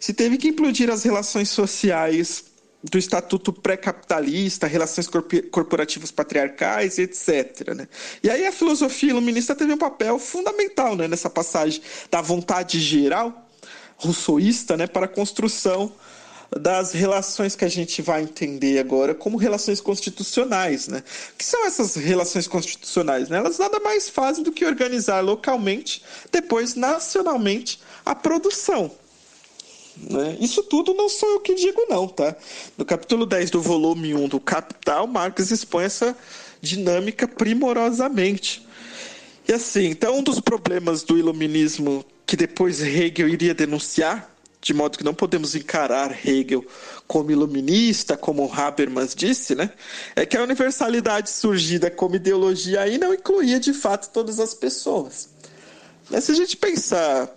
se teve que implodir as relações sociais do estatuto pré-capitalista, relações corporativas patriarcais, etc. Né? E aí a filosofia iluminista teve um papel fundamental né, nessa passagem da vontade geral russoísta né, para a construção das relações que a gente vai entender agora como relações constitucionais. Né? O que são essas relações constitucionais? Né? Elas nada mais fazem do que organizar localmente, depois nacionalmente, a produção. Né? Isso tudo não sou eu que digo, não, tá? No capítulo 10 do volume 1 do Capital, Marx expõe essa dinâmica primorosamente. E assim, então um dos problemas do iluminismo que depois Hegel iria denunciar, de modo que não podemos encarar Hegel como iluminista, como Habermas disse, né? É que a universalidade surgida como ideologia aí não incluía de fato todas as pessoas. Mas se a gente pensar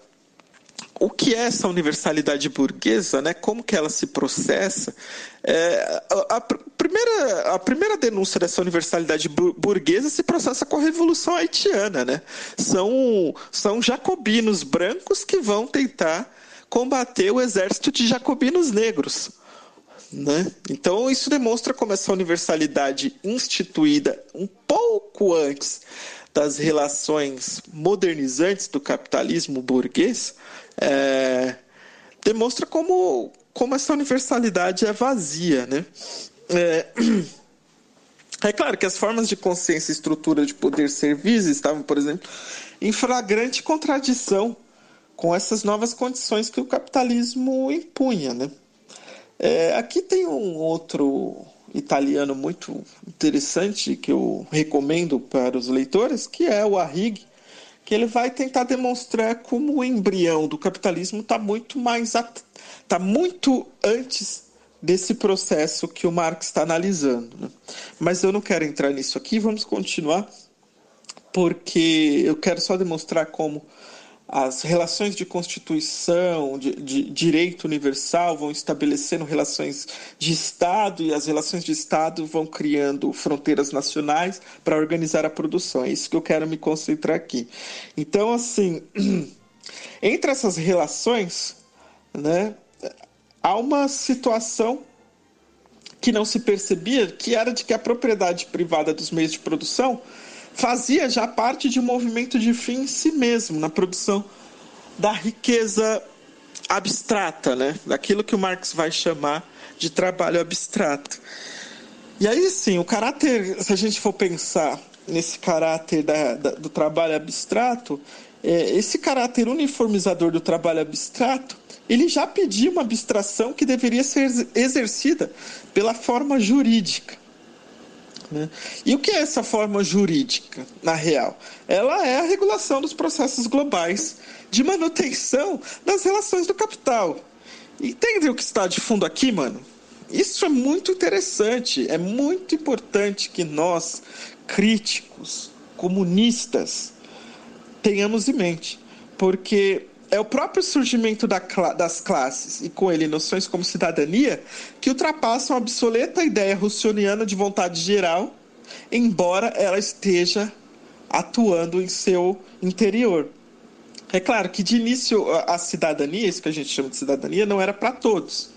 o que é essa universalidade burguesa, né? como que ela se processa. É, a, a, primeira, a primeira denúncia dessa universalidade burguesa se processa com a Revolução Haitiana. Né? São, são jacobinos brancos que vão tentar combater o exército de jacobinos negros. Né? Então, isso demonstra como essa universalidade instituída um pouco antes das relações modernizantes do capitalismo burguês é, demonstra como, como essa universalidade é vazia. Né? É, é claro que as formas de consciência e estrutura de poder serviços estavam, por exemplo, em flagrante contradição com essas novas condições que o capitalismo impunha. Né? É, aqui tem um outro italiano muito interessante que eu recomendo para os leitores, que é o Arrighi, que ele vai tentar demonstrar como o embrião do capitalismo está muito mais está muito antes desse processo que o Marx está analisando. Né? Mas eu não quero entrar nisso aqui, vamos continuar, porque eu quero só demonstrar como as relações de constituição, de, de, direito universal vão estabelecendo relações de Estado e as relações de Estado vão criando fronteiras nacionais para organizar a produção. É isso que eu quero me concentrar aqui. Então, assim, entre essas relações, né, há uma situação que não se percebia, que era de que a propriedade privada dos meios de produção fazia já parte de um movimento de fim em si mesmo, na produção da riqueza abstrata, né? daquilo que o Marx vai chamar de trabalho abstrato. E aí sim, o caráter, se a gente for pensar nesse caráter da, da, do trabalho abstrato, é, esse caráter uniformizador do trabalho abstrato, ele já pedia uma abstração que deveria ser exercida pela forma jurídica. Né? E o que é essa forma jurídica, na real? Ela é a regulação dos processos globais de manutenção das relações do capital. Entende o que está de fundo aqui, mano? Isso é muito interessante. É muito importante que nós, críticos, comunistas, tenhamos em mente. Porque é o próprio surgimento da, das classes e com ele noções como cidadania que ultrapassam a obsoleta ideia russoniana de vontade geral, embora ela esteja atuando em seu interior. É claro que de início a cidadania, isso que a gente chama de cidadania, não era para todos.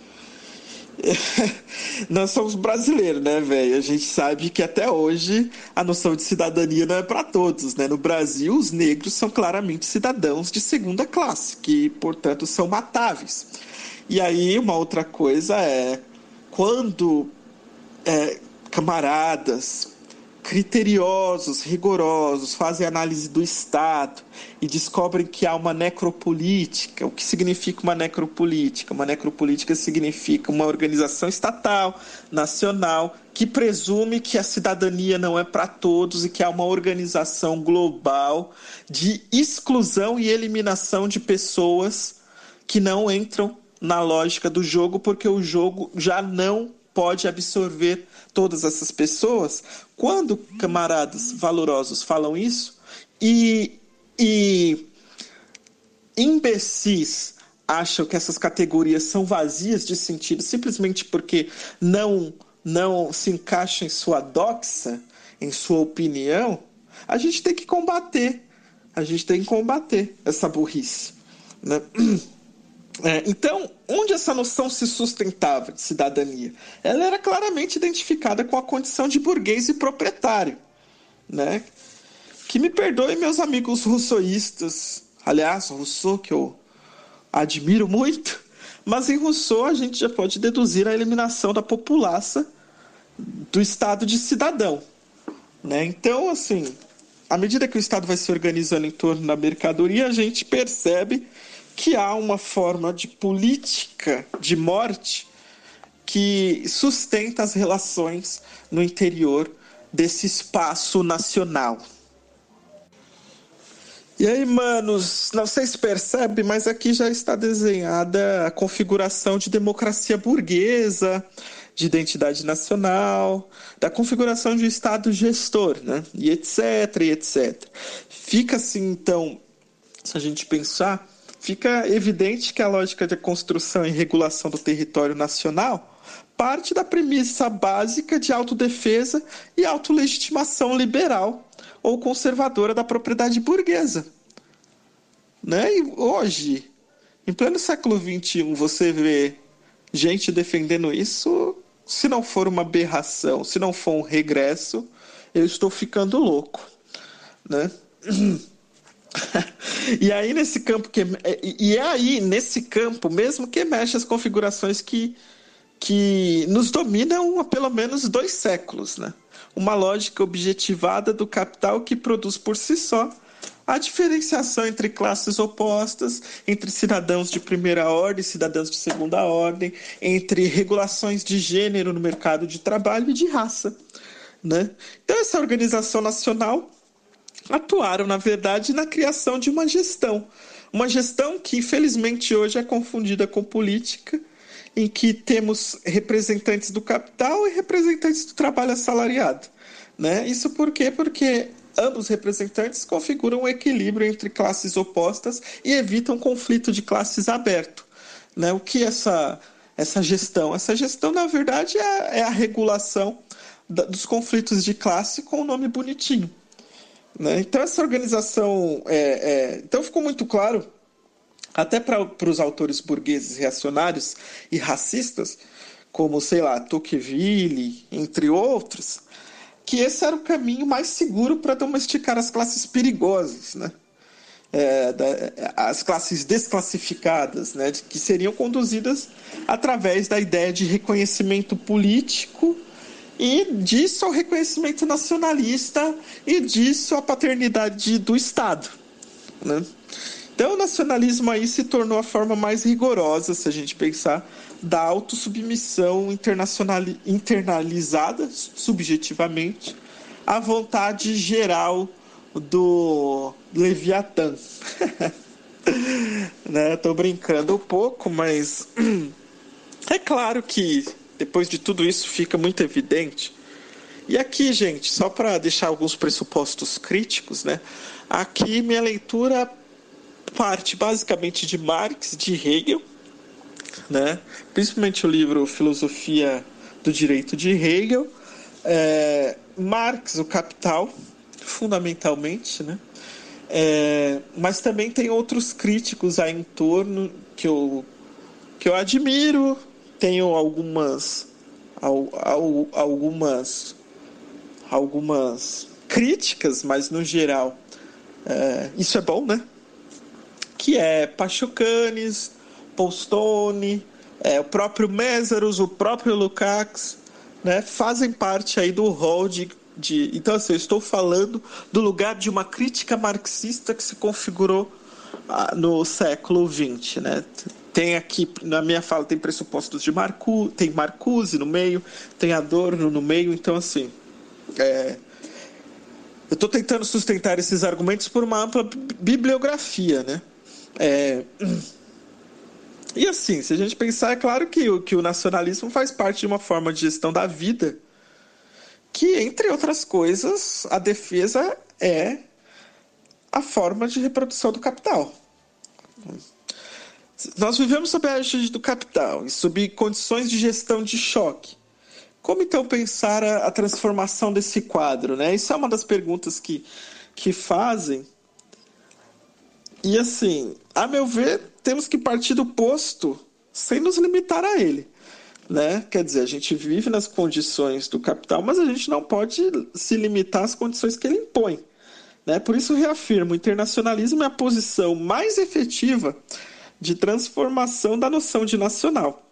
Nós somos brasileiros, né, velho? A gente sabe que até hoje a noção de cidadania não é para todos, né? No Brasil, os negros são claramente cidadãos de segunda classe, que, portanto, são matáveis. E aí, uma outra coisa é quando é, camaradas criteriosos, rigorosos, fazem análise do Estado e descobrem que há uma necropolítica. O que significa uma necropolítica? Uma necropolítica significa uma organização estatal, nacional, que presume que a cidadania não é para todos e que há uma organização global de exclusão e eliminação de pessoas que não entram na lógica do jogo, porque o jogo já não pode absorver todas essas pessoas, quando camaradas valorosos falam isso e, e imbecis acham que essas categorias são vazias de sentido simplesmente porque não não se encaixam em sua doxa, em sua opinião, a gente tem que combater. A gente tem que combater essa burrice. Né? É, então, onde essa noção se sustentava de cidadania? Ela era claramente identificada com a condição de burguês e proprietário. Né? Que me perdoem meus amigos russoístas, aliás, Rousseau, que eu admiro muito, mas em Rousseau a gente já pode deduzir a eliminação da populaça do estado de cidadão. Né? Então, assim, à medida que o Estado vai se organizando em torno da mercadoria, a gente percebe que há uma forma de política de morte que sustenta as relações no interior desse espaço nacional. E aí, manos, não sei se percebe, mas aqui já está desenhada a configuração de democracia burguesa, de identidade nacional, da configuração de Estado gestor, né? E etc, e etc. Fica assim, então, se a gente pensar, fica evidente que a lógica de construção e regulação do território nacional parte da premissa básica de autodefesa e autolegitimação liberal ou conservadora da propriedade burguesa. Né? E hoje, em pleno século XXI, você vê gente defendendo isso, se não for uma aberração, se não for um regresso, eu estou ficando louco. Né? e aí nesse campo que e é aí nesse campo mesmo que emerge as configurações que que nos dominam há pelo menos dois séculos, né? Uma lógica objetivada do capital que produz por si só a diferenciação entre classes opostas, entre cidadãos de primeira ordem e cidadãos de segunda ordem, entre regulações de gênero no mercado de trabalho e de raça. Né? Então, essa organização nacional atuaram, na verdade, na criação de uma gestão. Uma gestão que, infelizmente, hoje é confundida com política, em que temos representantes do capital e representantes do trabalho assalariado. Né? Isso por quê? Porque ambos representantes configuram um equilíbrio entre classes opostas e evitam conflito de classes aberto. Né? O que essa, essa gestão? Essa gestão, na verdade, é, é a regulação da, dos conflitos de classe com o nome bonitinho. Né? Então, essa organização. É, é... Então, ficou muito claro, até para os autores burgueses reacionários e racistas, como, sei lá, Tocqueville, entre outros, que esse era o caminho mais seguro para domesticar as classes perigosas, né? É, da, as classes desclassificadas, né, que seriam conduzidas através da ideia de reconhecimento político e disso ao reconhecimento nacionalista e disso à paternidade do Estado. Né? Então, o nacionalismo aí se tornou a forma mais rigorosa, se a gente pensar, da autossubmissão internalizada, subjetivamente, à vontade geral do Leviatã. né? Brincando um pouco, mas é claro que depois de tudo isso fica muito evidente. E aqui, gente, só para deixar alguns pressupostos críticos, né? Aqui minha leitura parte basicamente de Marx, de Hegel, né? Principalmente o livro Filosofia do Direito de Hegel, é, Marx, o Capital, fundamentalmente, né? É, mas também tem outros críticos aí em torno que eu, que eu admiro, tenho algumas algumas algumas críticas, mas no geral é, isso é bom, né? Que é Pachucanes, Postone, é, o próprio Mésaros, o próprio Lukács, né? Fazem parte aí do rol de, de... Então, assim, eu estou falando do lugar de uma crítica marxista que se configurou ah, no século XX, né? Tem aqui, na minha fala, tem pressupostos de Marcu, tem Marcuse no meio, tem Adorno no meio, então assim. É, eu estou tentando sustentar esses argumentos por uma ampla bibliografia, né? É, e assim, se a gente pensar, é claro que o, que o nacionalismo faz parte de uma forma de gestão da vida que, entre outras coisas, a defesa é a forma de reprodução do capital. Nós vivemos sob a égide do capital e sob condições de gestão de choque. Como então pensar a, a, transformação desse quadro? Né? Isso é uma das perguntas que, que fazem. E assim, a meu ver, temos que partir do posto sem nos limitar a ele. Né? Quer dizer, a gente vive nas condições do capital, mas a gente não pode se limitar às condições que ele impõe. Né? Por isso, reafirmo: o internacionalismo é a posição mais efetiva de transformação da noção de nacional.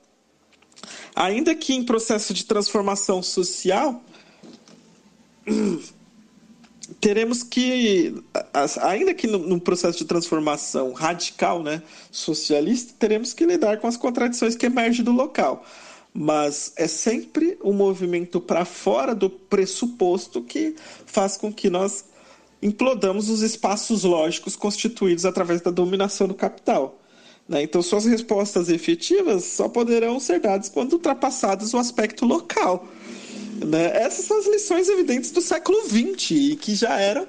Ainda que em processo de transformação social, teremos que, ainda que no processo de transformação radical, né, socialista, teremos que lidar com as contradições que emergem do local. Mas é sempre um movimento para fora do pressuposto que faz com que nós implodamos os espaços lógicos constituídos através da dominação do capital. Né? Então, suas respostas efetivas só poderão ser dadas quando ultrapassados o aspecto local. Né? Essas são as lições evidentes do século XX e que já eram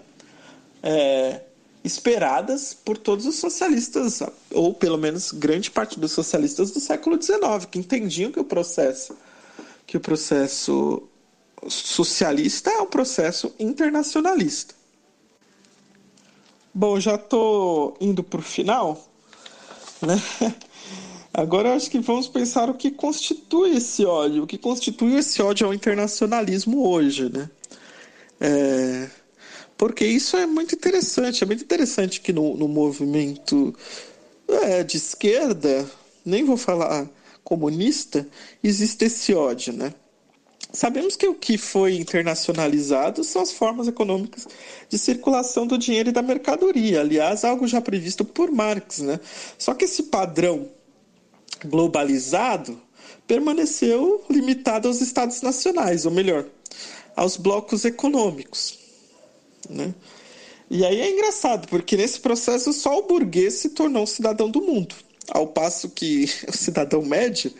é, esperadas por todos os socialistas, ou pelo menos grande parte dos socialistas do século XIX, que entendiam que o processo, que o processo socialista é um processo internacionalista. Bom, já estou indo para o final. Né? Agora acho que vamos pensar o que constitui esse ódio. O que constitui esse ódio ao internacionalismo hoje, né? É... Porque isso é muito interessante. É muito interessante que no, no movimento é, de esquerda, nem vou falar comunista, existe esse ódio, né? Sabemos que o que foi internacionalizado são as formas econômicas de circulação do dinheiro e da mercadoria. Aliás, algo já previsto por Marx. Né? Só que esse padrão globalizado permaneceu limitado aos estados nacionais, ou melhor, aos blocos econômicos. Né? E aí é engraçado, porque nesse processo só o burguês se tornou um cidadão do mundo, ao passo que o cidadão médio,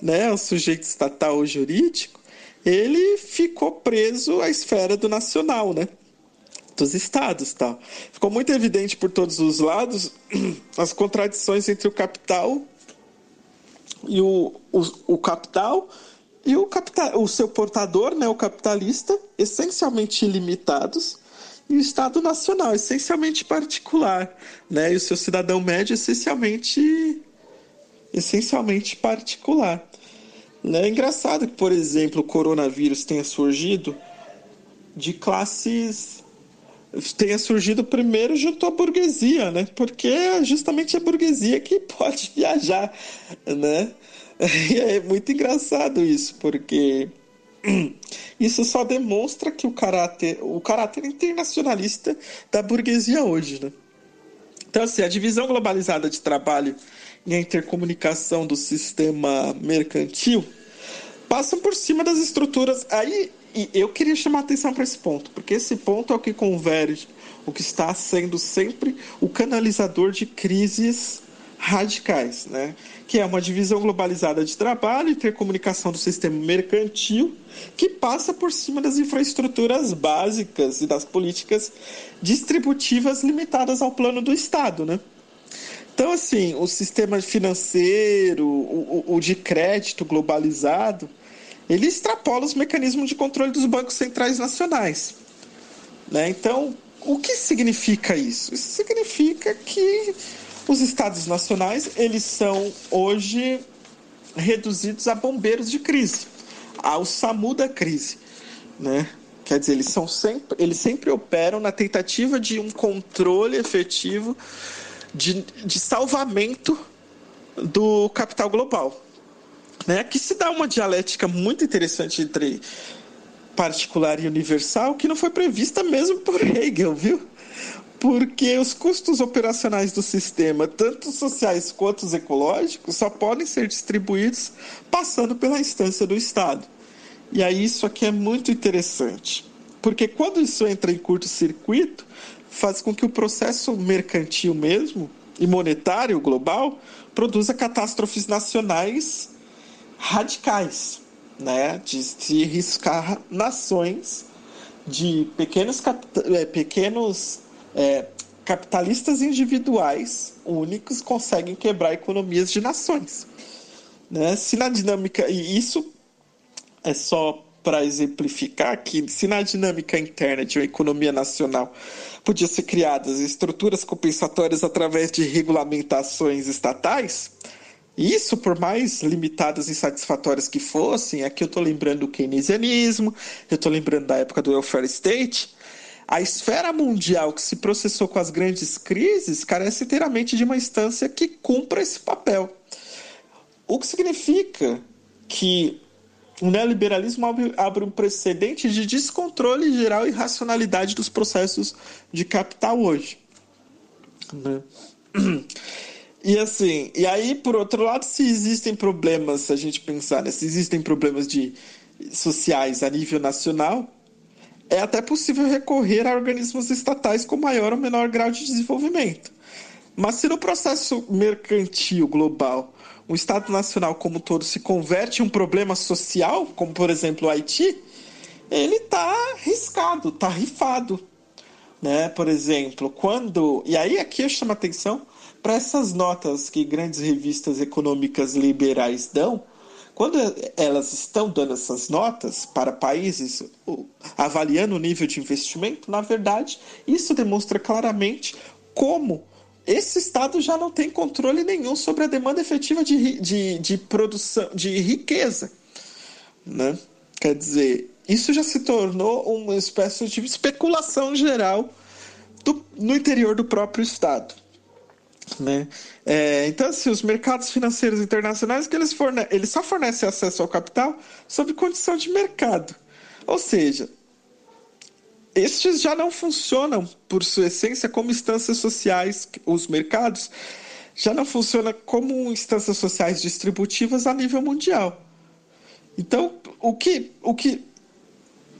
né, o sujeito estatal ou jurídico, ele ficou preso à esfera do nacional, né? Dos estados, tal. Ficou muito evidente por todos os lados as contradições entre o capital e o, o, o capital e o, capital, o seu portador, né, o capitalista, essencialmente ilimitados, e o Estado Nacional, essencialmente particular, né, e o seu cidadão médio, essencialmente, essencialmente particular. É engraçado que, por exemplo, o coronavírus tenha surgido de classes tenha surgido primeiro junto à burguesia, né? Porque é justamente a burguesia que pode viajar, né? E é muito engraçado isso, porque isso só demonstra que o caráter, o caráter internacionalista da burguesia hoje, né? Então, assim, a divisão globalizada de trabalho e a intercomunicação do sistema mercantil passam por cima das estruturas. Aí, eu queria chamar atenção para esse ponto, porque esse ponto é o que converge, o que está sendo sempre o canalizador de crises radicais, né? que é uma divisão globalizada de trabalho intercomunicação do sistema mercantil que passa por cima das infraestruturas básicas e das políticas distributivas limitadas ao plano do Estado, né? Então, assim, o sistema financeiro, o, o, de crédito globalizado, ele extrapola os mecanismos de controle dos bancos centrais nacionais. Né? Então, o que significa isso? Isso significa que os estados nacionais, eles são hoje reduzidos a bombeiros de crise, ao SAMU da crise, né? Quer dizer, eles são sempre, eles sempre operam na tentativa de um controle efetivo de, de salvamento do capital global. Né? Aqui se dá uma dialética muito interessante entre particular e universal que não foi prevista mesmo por Hegel, viu? porque os custos operacionais do sistema, tanto sociais quanto os ecológicos, só podem ser distribuídos passando pela instância do Estado. E aí isso aqui é muito interessante, porque quando isso entra em curto-circuito, faz com que o processo mercantil mesmo e monetário global produza catástrofes nacionais radicais, né, de se riscar nações de pequenos, é, pequenos é, capitalistas individuais únicos conseguem quebrar economias de nações. Né? Se na dinâmica, e isso é só para exemplificar que se na dinâmica interna de uma economia nacional podia ser criadas estruturas compensatórias através de regulamentações estatais, isso, por mais limitadas e insatisfatórias que fossem, aqui eu estou lembrando do keynesianismo, eu estou lembrando da época do welfare state, a esfera mundial que se processou com as grandes crises carece inteiramente de uma instância que cumpra esse papel. O que significa que o neoliberalismo abre um precedente de descontrole geral e racionalidade dos processos de capital hoje. Né? E assim, e aí, por outro lado, se existem problemas, se a gente pensar, né, se existem problemas de sociais a nível nacional, é até possível recorrer a organismos estatais com maior ou menor grau de desenvolvimento. Mas se no processo mercantil global o Estado Nacional como todo se converte em um problema social, como por exemplo o Haiti, ele está riscado, está rifado. Né? Por exemplo, quando. E aí aqui eu chamo a atenção para essas notas que grandes revistas econômicas liberais dão quando elas estão dando essas notas para países avaliando o nível de investimento, na verdade, isso demonstra claramente como esse Estado já não tem controle nenhum sobre a demanda efetiva de, de, de produção, de riqueza. Né? Quer dizer, isso já se tornou uma espécie de especulação geral do, no interior do próprio Estado. Né? É, então, assim, os mercados financeiros internacionais que eles, forne eles só fornecem acesso ao capital sob condição de mercado. Ou seja, estes já não funcionam, por sua essência, como instâncias sociais, os mercados já não funcionam como instâncias sociais distributivas a nível mundial. Então, o que, o que,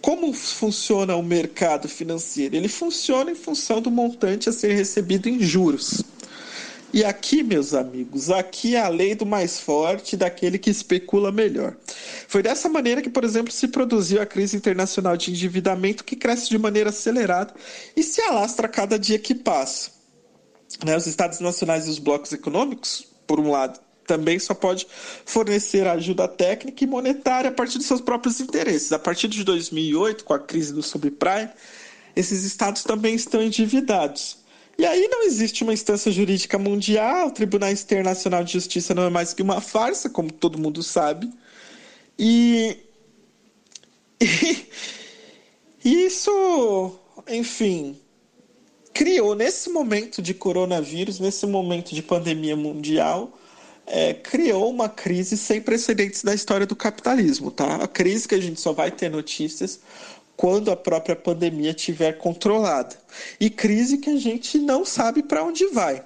como funciona o mercado financeiro? Ele funciona em função do montante a ser recebido em juros. E aqui, meus amigos, aqui é a lei do mais forte, daquele que especula melhor. Foi dessa maneira que, por exemplo, se produziu a crise internacional de endividamento que cresce de maneira acelerada e se alastra a cada dia que passa. Né? Os estados nacionais e os blocos econômicos, por um lado, também só pode fornecer ajuda técnica e monetária a partir de seus próprios interesses. A partir de 2008, com a crise do subprime, esses estados também estão endividados. E aí não existe uma instância jurídica mundial, o Tribunal Internacional de Justiça não é mais que uma farsa, como todo mundo sabe. E, isso enfim, criou nesse momento de coronavírus, nesse momento de pandemia mundial, é, criou uma crise sem precedentes na história do capitalismo, tá? A crise que a gente só vai ter notícias quando a própria pandemia estiver controlada. E crise que a gente não sabe para onde vai.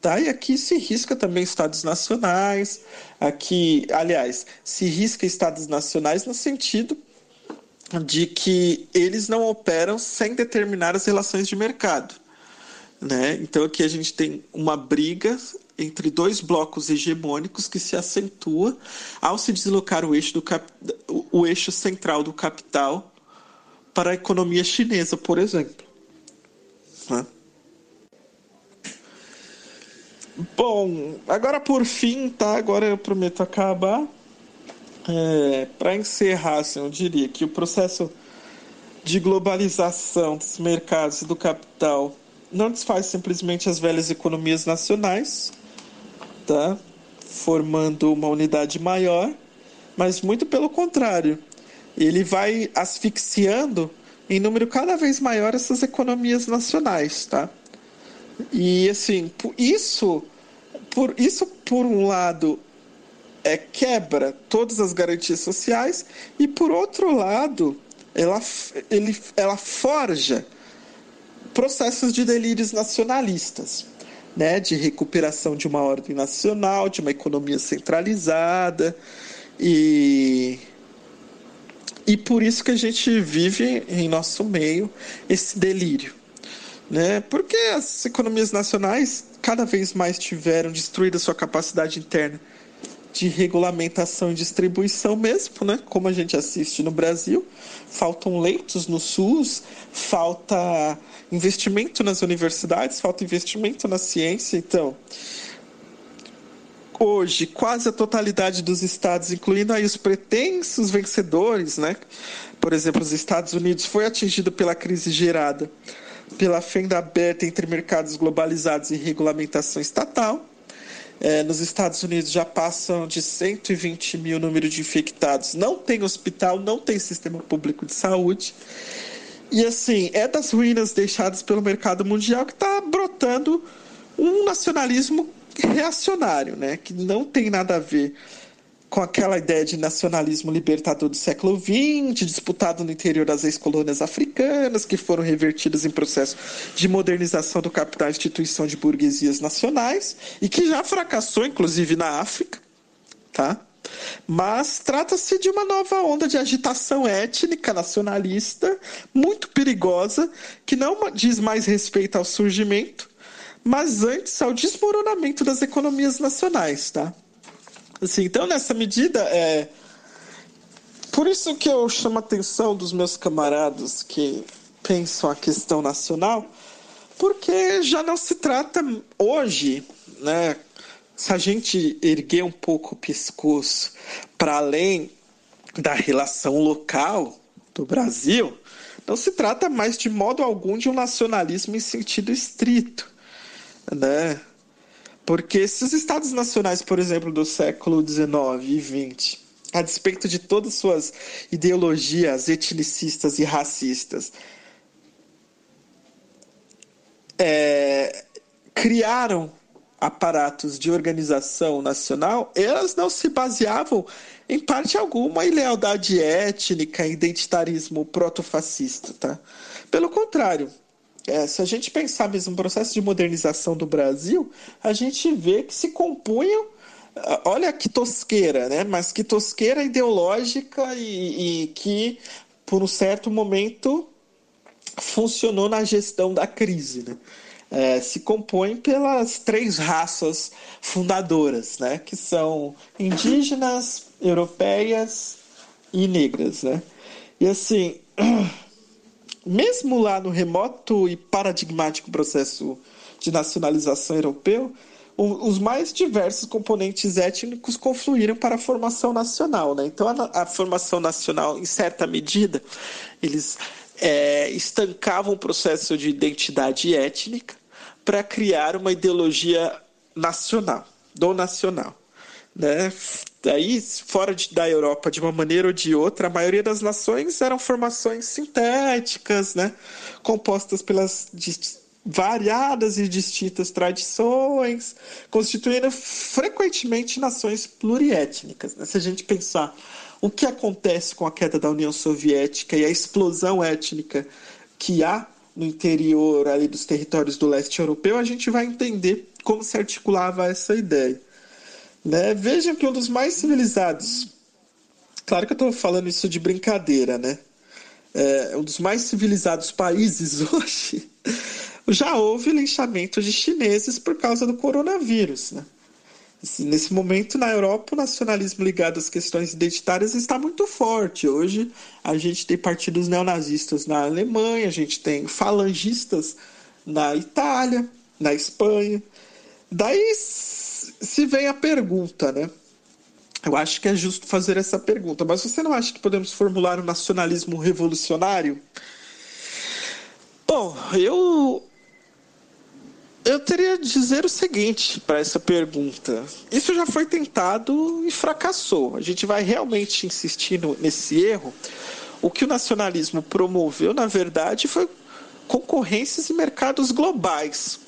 Tá? E aqui se risca também estados nacionais, aqui, aliás, se risca estados nacionais no sentido de que eles não operam sem determinar as relações de mercado. Né? Então aqui a gente tem uma briga entre dois blocos hegemônicos que se acentua ao se deslocar o eixo, do cap... o eixo central do capital para a economia chinesa, por exemplo. Né? Bom, agora por fim, tá? Agora eu prometo acabar. É, Para encerrar, assim, eu diria que o processo de globalização dos mercados e do capital não desfaz simplesmente as velhas economias nacionais, tá? formando uma unidade maior, mas muito pelo contrário, ele vai asfixiando em número cada vez maior essas economias nacionais, tá? E assim, isso por isso por um lado é quebra todas as garantias sociais e por outro lado ela ele, ela forja processos de delírios nacionalistas, né, de recuperação de uma ordem nacional, de uma economia centralizada e e por isso que a gente vive em nosso meio esse delírio né? Porque as economias nacionais cada vez mais tiveram destruído sua capacidade interna de regulamentação e distribuição mesmo, né? Como a gente assiste no Brasil, faltam leitos no SUS, falta investimento nas universidades, falta investimento na ciência, então hoje quase a totalidade dos estados, incluindo aí os pretensos vencedores, né? Por exemplo, os Estados Unidos foi atingido pela crise gerada pela fenda aberta entre mercados globalizados e regulamentação estatal. É, nos Estados Unidos já passam de 120 mil número de infectados. Não tem hospital, não tem sistema público de saúde. E assim, é das ruínas deixadas pelo mercado mundial que está brotando um nacionalismo reacionário, né? que não tem nada a ver com aquela ideia de nacionalismo libertador do século XX, disputado no interior das ex-colônias africanas, que foram revertidas em processo de modernização do capital e instituição de burguesias nacionais, e que já fracassou, inclusive, na África. Tá? Mas trata-se de uma nova onda de agitação étnica nacionalista, muito perigosa, que não diz mais respeito ao surgimento, mas antes ao desmoronamento das economias nacionais. Tá? Assim, então, nessa medida, é. Por isso que eu chamo a atenção dos meus camaradas que pensam a questão nacional, porque já não se trata hoje, né? Se a gente erguer um pouco o pescoço para além da relação local do Brasil, não se trata mais de modo algum de um nacionalismo em sentido estrito, né? Porque se os estados nacionais, por exemplo, do século XIX e XX, a despeito de todas suas ideologias etnicistas e racistas, é, criaram aparatos de organização nacional, elas não se baseavam em parte alguma em lealdade étnica, identitarismo protofascista, tá? Pelo contrário, é, se a gente pensar mesmo no processo de modernização do Brasil, a gente vê que se compunham ah, olha que tosqueira, né? Mas que tosqueira ideológica e, e, que, por um certo momento, funcionou na gestão da crise, né? É, se compõe pelas três raças fundadoras, né? Que são indígenas, europeias e negras, né? E assim, mesmo lá no remoto e paradigmático processo de nacionalização europeu, os mais diversos componentes étnicos confluíram para a formação nacional. Né? Então, a, a formação nacional, em certa medida, eles é, estancavam o processo de identidade étnica para criar uma ideologia nacional, do nacional. Né? Daí, fora de, da Europa, de uma maneira ou de outra, a maioria das nações eram formações sintéticas, né? compostas pelas variadas e distintas tradições, constituindo frequentemente nações pluriétnicas. Né? Se a gente pensar o que acontece com a queda da União Soviética e a explosão étnica que há no interior ali dos territórios do leste europeu, a gente vai entender como se articulava essa ideia. Né? Vejam que um dos mais civilizados, claro que eu estou falando isso de brincadeira, né? É, um dos mais civilizados países hoje, já houve linchamento de chineses por causa do coronavírus, né? Nesse momento, na Europa, o nacionalismo ligado às questões identitárias está muito forte. Hoje, a gente tem partidos neonazistas na Alemanha, a gente tem falangistas na Itália, na Espanha. Daí se vem a pergunta, né? Eu acho que é justo fazer essa pergunta, mas você não acha que podemos formular um nacionalismo revolucionário? Bom, eu eu teria a dizer o seguinte para essa pergunta. Isso já foi tentado e fracassou. A gente vai realmente insistir no, nesse erro. O que o nacionalismo promoveu, na verdade, foi concorrências em mercados globais.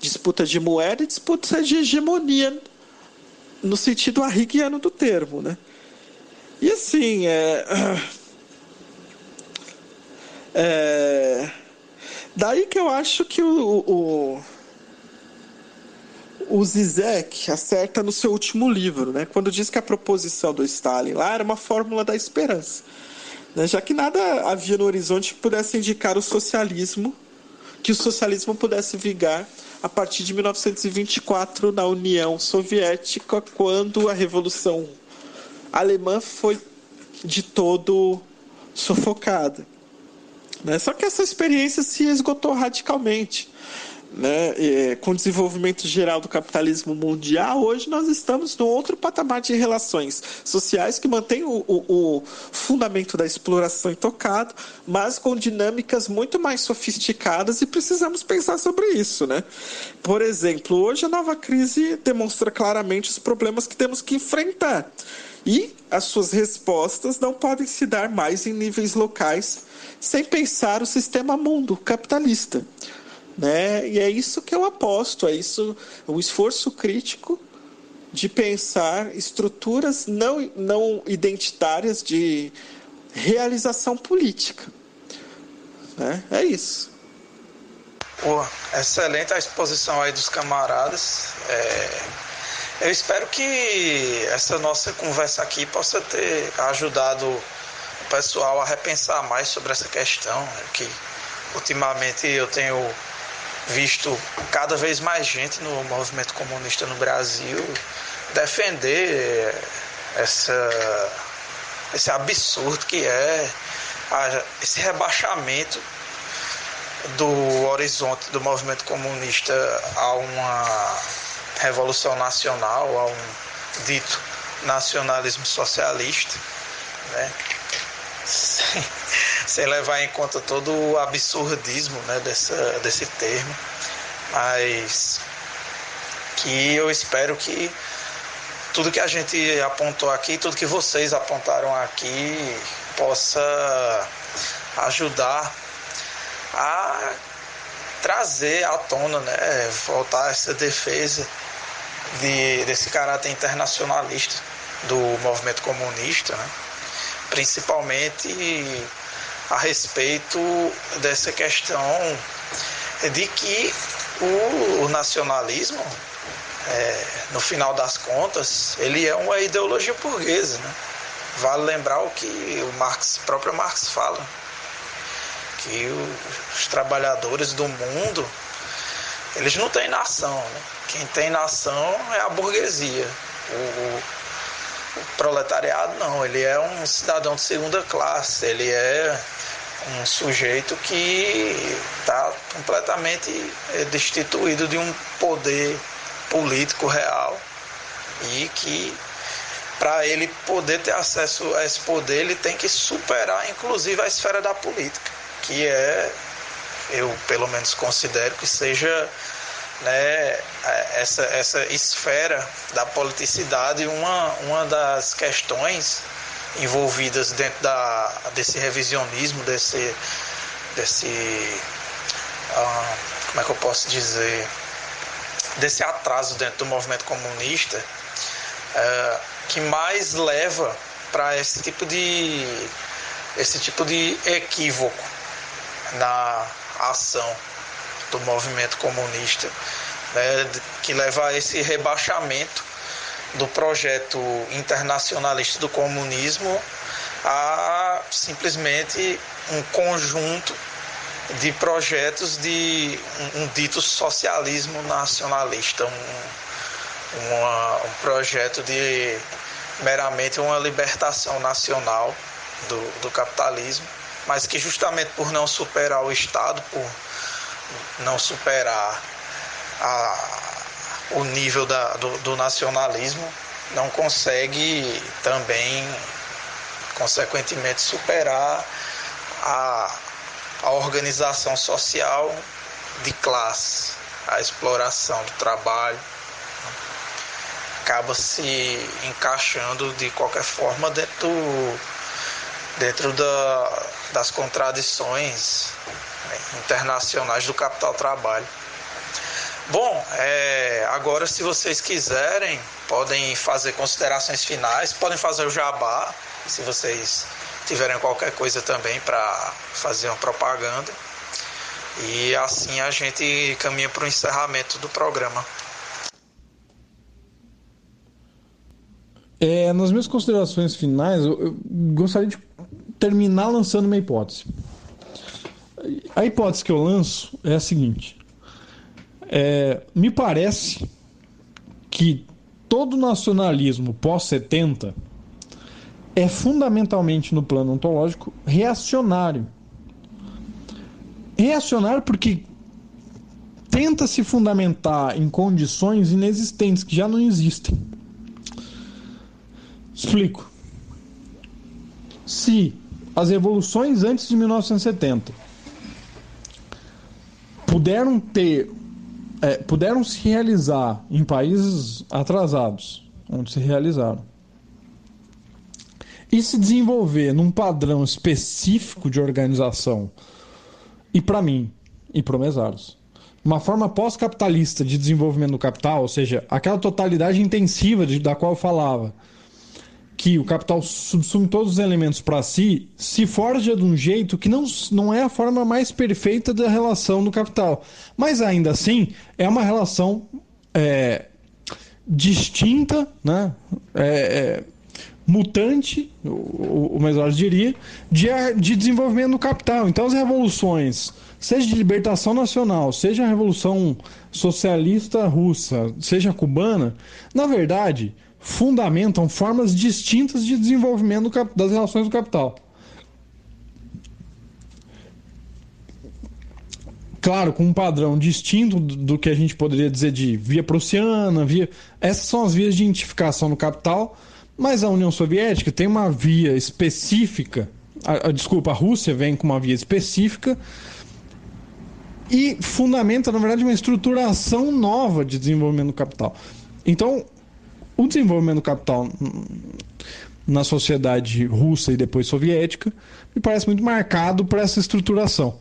Disputa de moeda e disputa de hegemonia, no sentido arriguiano do termo. Né? E assim, é, é, daí que eu acho que o, o o Zizek acerta no seu último livro, né, quando diz que a proposição do Stalin lá era uma fórmula da esperança. Né, já que nada havia no horizonte que pudesse indicar o socialismo, que o socialismo pudesse vigar a partir de 1924 na União Soviética, quando a Revolução Alemã foi de todo sufocada. Né? Só que essa experiência se esgotou radicalmente né, com o desenvolvimento geral do capitalismo mundial, hoje nós estamos num outro patamar de relações sociais que mantém o, o, o fundamento da exploração intocado, mas com dinâmicas muito mais sofisticadas e precisamos pensar sobre isso. Né? Por exemplo, hoje a nova crise demonstra claramente os problemas que temos que enfrentar. E as suas respostas não podem se dar mais em níveis locais sem pensar o sistema mundo capitalista. Né? E é isso que eu aposto, é isso, o esforço crítico de pensar estruturas não, não identitárias de realização política. Né? É isso. Pô, excelente a exposição aí dos camaradas. É, eu espero que essa nossa conversa aqui possa ter ajudado o pessoal a repensar mais sobre essa questão, né? que ultimamente eu tenho visto cada vez mais gente no movimento comunista no Brasil defender essa, esse absurdo que é a, esse rebaixamento do horizonte do movimento comunista a uma revolução nacional, a um dito nacionalismo socialista, né? Sem, sem levar em conta todo o absurdismo né, dessa, desse termo, mas que eu espero que tudo que a gente apontou aqui, tudo que vocês apontaram aqui, possa ajudar a trazer à tona, né, voltar essa defesa de, desse caráter internacionalista do movimento comunista, né, principalmente a respeito dessa questão de que o, nacionalismo, é, no final das contas, ele é uma ideologia burguesa. Né? Vale lembrar o que o Marx, próprio Marx fala, que os trabalhadores do mundo, eles não têm nação. Né? Quem tem nação é a burguesia. O proletariado não, ele é um cidadão de segunda classe, ele é um sujeito que está completamente eh, destituído de um poder político real e que para ele poder ter acesso a esse poder ele tem que superar inclusive a esfera da política que é eu pelo menos considero que seja né, essa, essa esfera da politicidade, uma, uma das questões envolvidas dentro da, desse revisionismo, desse, desse ah, como é que eu posso dizer, desse atraso dentro do movimento comunista, ah, que mais leva para esse tipo de esse tipo de equívoco na ação do movimento comunista, né, que leva a esse rebaixamento do projeto internacionalista do comunismo a simplesmente um conjunto de projetos de um, dito socialismo nacionalista, um, uma, um projeto de meramente uma libertação nacional do, do capitalismo, mas que justamente por não superar o Estado, por não superar a, o nível da, do, do nacionalismo, não consegue também, consequentemente, superar a, a organização social de classe, a exploração do trabalho, acaba se encaixando de qualquer forma dentro, dentro da, das contradições internacionais do capital-trabalho. Bom, é, agora se vocês quiserem, podem fazer considerações finais, podem fazer o jabá, se vocês tiverem qualquer coisa também para fazer uma propaganda. E assim a gente caminha para o encerramento do programa. É, nas minhas considerações finais, eu, eu gostaria de terminar lançando uma hipótese. A hipótese que eu lanço é a seguinte: é, me parece que todo nacionalismo pós-70 é fundamentalmente no plano ontológico reacionário. Reacionário porque tenta se fundamentar em condições inexistentes que já não existem. Explico. Se as revoluções antes de 1970 puderam ter é, puderam se realizar em países atrasados, onde se realizaram, e se desenvolver num padrão específico de organização, e para mim, e para o uma forma pós-capitalista de desenvolvimento do capital, ou seja, aquela totalidade intensiva de, da qual eu falava, que o capital subsume todos os elementos para si, se forja de um jeito que não, não é a forma mais perfeita da relação do capital. Mas ainda assim, é uma relação é, distinta, né? É, é, mutante, o, Mesores diria, de, de desenvolvimento do capital. Então, as revoluções, seja de libertação nacional, seja a revolução socialista russa, seja cubana, na verdade fundamentam formas distintas de desenvolvimento das relações do capital. Claro, com um padrão distinto do que a gente poderia dizer de via prussiana, via. Essas são as vias de identificação do capital, mas a União Soviética tem uma via específica. A, a, desculpa, a Rússia vem com uma via específica e fundamenta, na verdade, uma estruturação nova de desenvolvimento do capital. Então, o desenvolvimento do capital na sociedade russa e depois soviética me parece muito marcado por essa estruturação.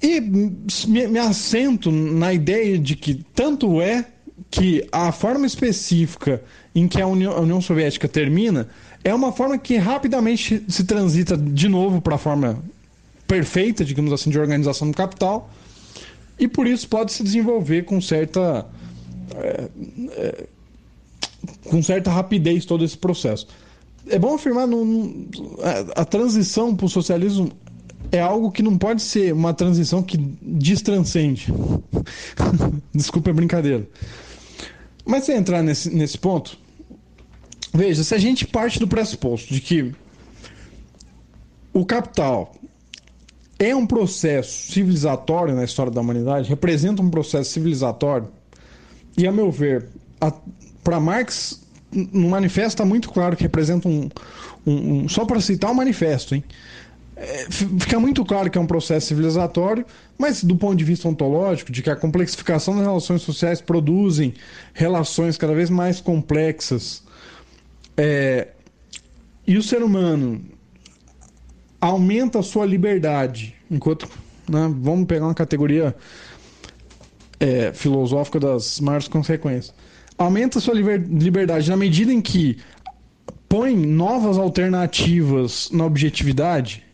E me assento na ideia de que tanto é que a forma específica em que a União, a União Soviética termina é uma forma que rapidamente se transita de novo para a forma perfeita, digamos assim, de organização do capital, e por isso pode se desenvolver com certa é, é, com certa rapidez todo esse processo. É bom afirmar no, no a, a, transição para o socialismo é algo que não pode ser uma transição que destranscende. Desculpa a brincadeira. Mas se entrar nesse, nesse ponto, veja, se a gente parte do pressuposto de que o capital é um processo civilizatório na história da humanidade, representa um processo civilizatório e a meu ver, para Marx, no manifesto está muito claro que representa um. um, um só para citar o manifesto, hein? é, fica muito claro que é um processo civilizatório, mas do ponto de vista ontológico, de que a complexificação das relações sociais produzem relações cada vez mais complexas, é, e o ser humano aumenta a sua liberdade, enquanto né, vamos pegar uma categoria é, filosófica das maiores consequências, aumenta sua liberdade na medida em que põe novas alternativas na objetividade,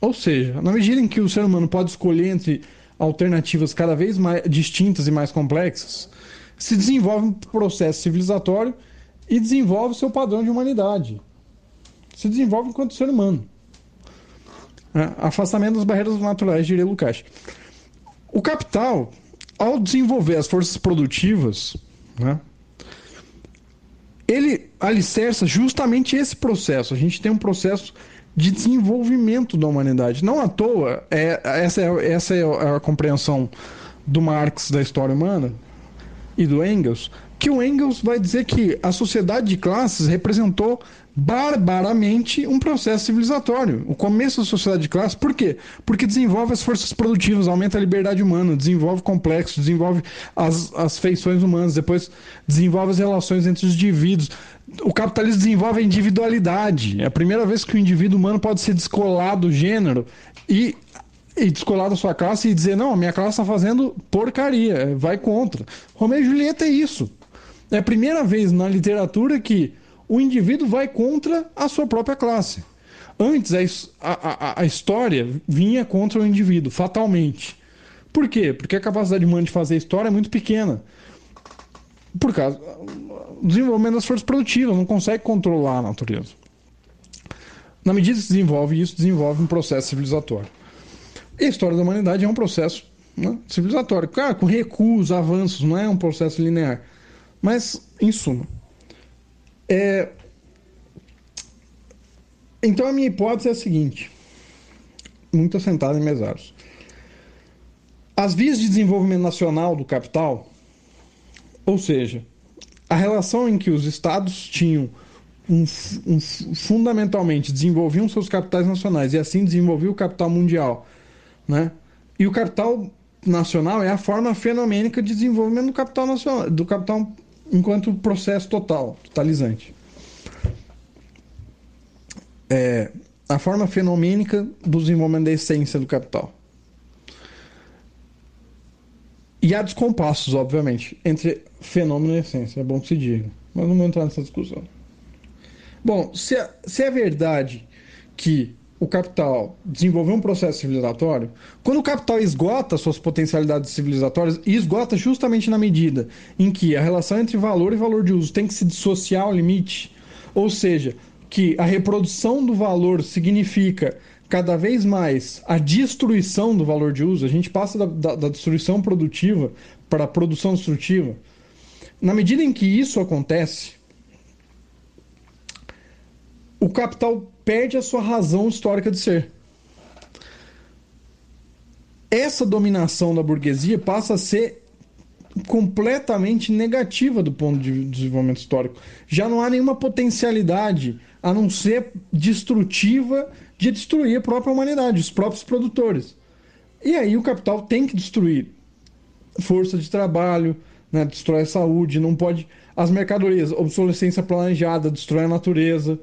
ou seja, na medida em que o ser humano pode escolher entre alternativas cada vez mais distintas e mais complexas, se desenvolve um processo civilizatório e desenvolve seu padrão de humanidade. Se desenvolve enquanto ser humano. É, afastamento das barreiras naturais, diria Lukács. O capital, ao desenvolver as forças produtivas, né, ele alicerça justamente esse processo. A gente tem um processo de desenvolvimento da humanidade. Não à toa, é, essa, é, essa é a compreensão do Marx da história humana e do Engels, que o Engels vai dizer que a sociedade de classes representou barbaramente um processo civilizatório. O começo da sociedade de classe, por quê? Porque desenvolve as forças produtivas, aumenta a liberdade humana, desenvolve complexos, desenvolve as, as feições humanas, depois desenvolve as relações entre os indivíduos. O capitalismo desenvolve a individualidade. É a primeira vez que o indivíduo humano pode ser descolado do gênero e e descolar da sua classe e dizer, não, a minha classe está fazendo porcaria, vai contra. Romeu e Julieta é isso. É a primeira vez na literatura que o indivíduo vai contra a sua própria classe. Antes, a, a, a história vinha contra o indivíduo, fatalmente. Por quê? Porque a capacidade humana de fazer história é muito pequena. Por causa do desenvolvimento das forças produtivas, não consegue controlar a natureza. Na medida que se desenvolve isso, desenvolve um processo civilizatório. E a história da humanidade é um processo né, civilizatório. Claro, com recuos, avanços, não é um processo linear. Mas, em suma, é... Então a minha hipótese é a seguinte, muito assentada em mesaros. As vias de desenvolvimento nacional do capital, ou seja, a relação em que os estados tinham um, um, fundamentalmente desenvolviam seus capitais nacionais e assim desenvolviam o capital mundial, né? E o capital nacional é a forma fenomênica de desenvolvimento do capital nacional, do capital enquanto processo total, totalizante. É a forma fenomênica do desenvolvimento da essência do capital. E há descompassos, obviamente, entre fenômeno e essência. É bom que se diga. Mas não vou entrar nessa discussão. Bom, se é, se é verdade que o capital desenvolveu um processo civilizatório, quando o capital esgota suas potencialidades civilizatórias, e esgota justamente na medida em que a relação entre valor e valor de uso tem que se dissociar ao limite, ou seja, que a reprodução do valor significa cada vez mais a destruição do valor de uso, a gente passa da, da, da destruição produtiva para a produção destrutiva. Na medida em que isso acontece, o capital perde a sua razão histórica de ser. Essa dominação da burguesia passa a ser completamente negativa do ponto de desenvolvimento histórico. Já não há nenhuma potencialidade a não ser destrutiva de destruir a própria humanidade, os próprios produtores. E aí o capital tem que destruir força de trabalho, né, destrói a saúde, não pode as mercadorias, obsolescência planejada, destrói a natureza.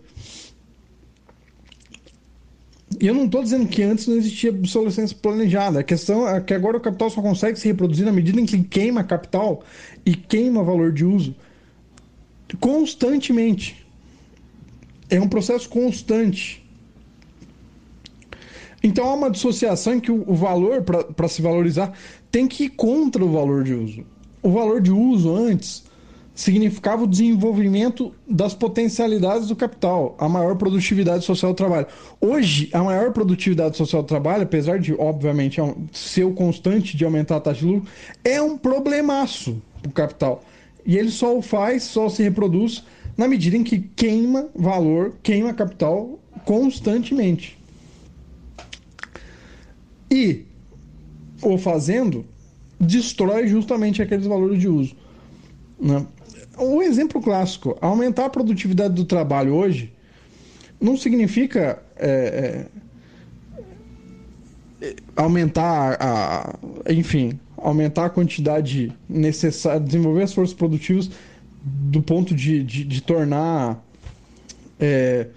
E eu não estou dizendo que antes não existia obsolescência planejada. A questão é que agora o capital só consegue se reproduzir na medida em que queima capital e queima valor de uso constantemente. É um processo constante. Então há uma dissociação em que o valor, para se valorizar, tem que ir contra o valor de uso. O valor de uso antes significava o desenvolvimento das potencialidades do capital, a maior produtividade social do trabalho. Hoje, a maior produtividade social do trabalho, apesar de, obviamente, é ser o constante de aumentar a taxa de lucro, é um problemaço para o capital. E ele só o faz, só se reproduz na medida em que queima valor, queima capital constantemente. E, o fazendo, destrói justamente aqueles valores de uso. Né? Um exemplo clássico: aumentar a produtividade do trabalho hoje não significa é, é, aumentar a, enfim, aumentar a quantidade necessária, desenvolver as forças produtivas do ponto de, de, de tornar. É,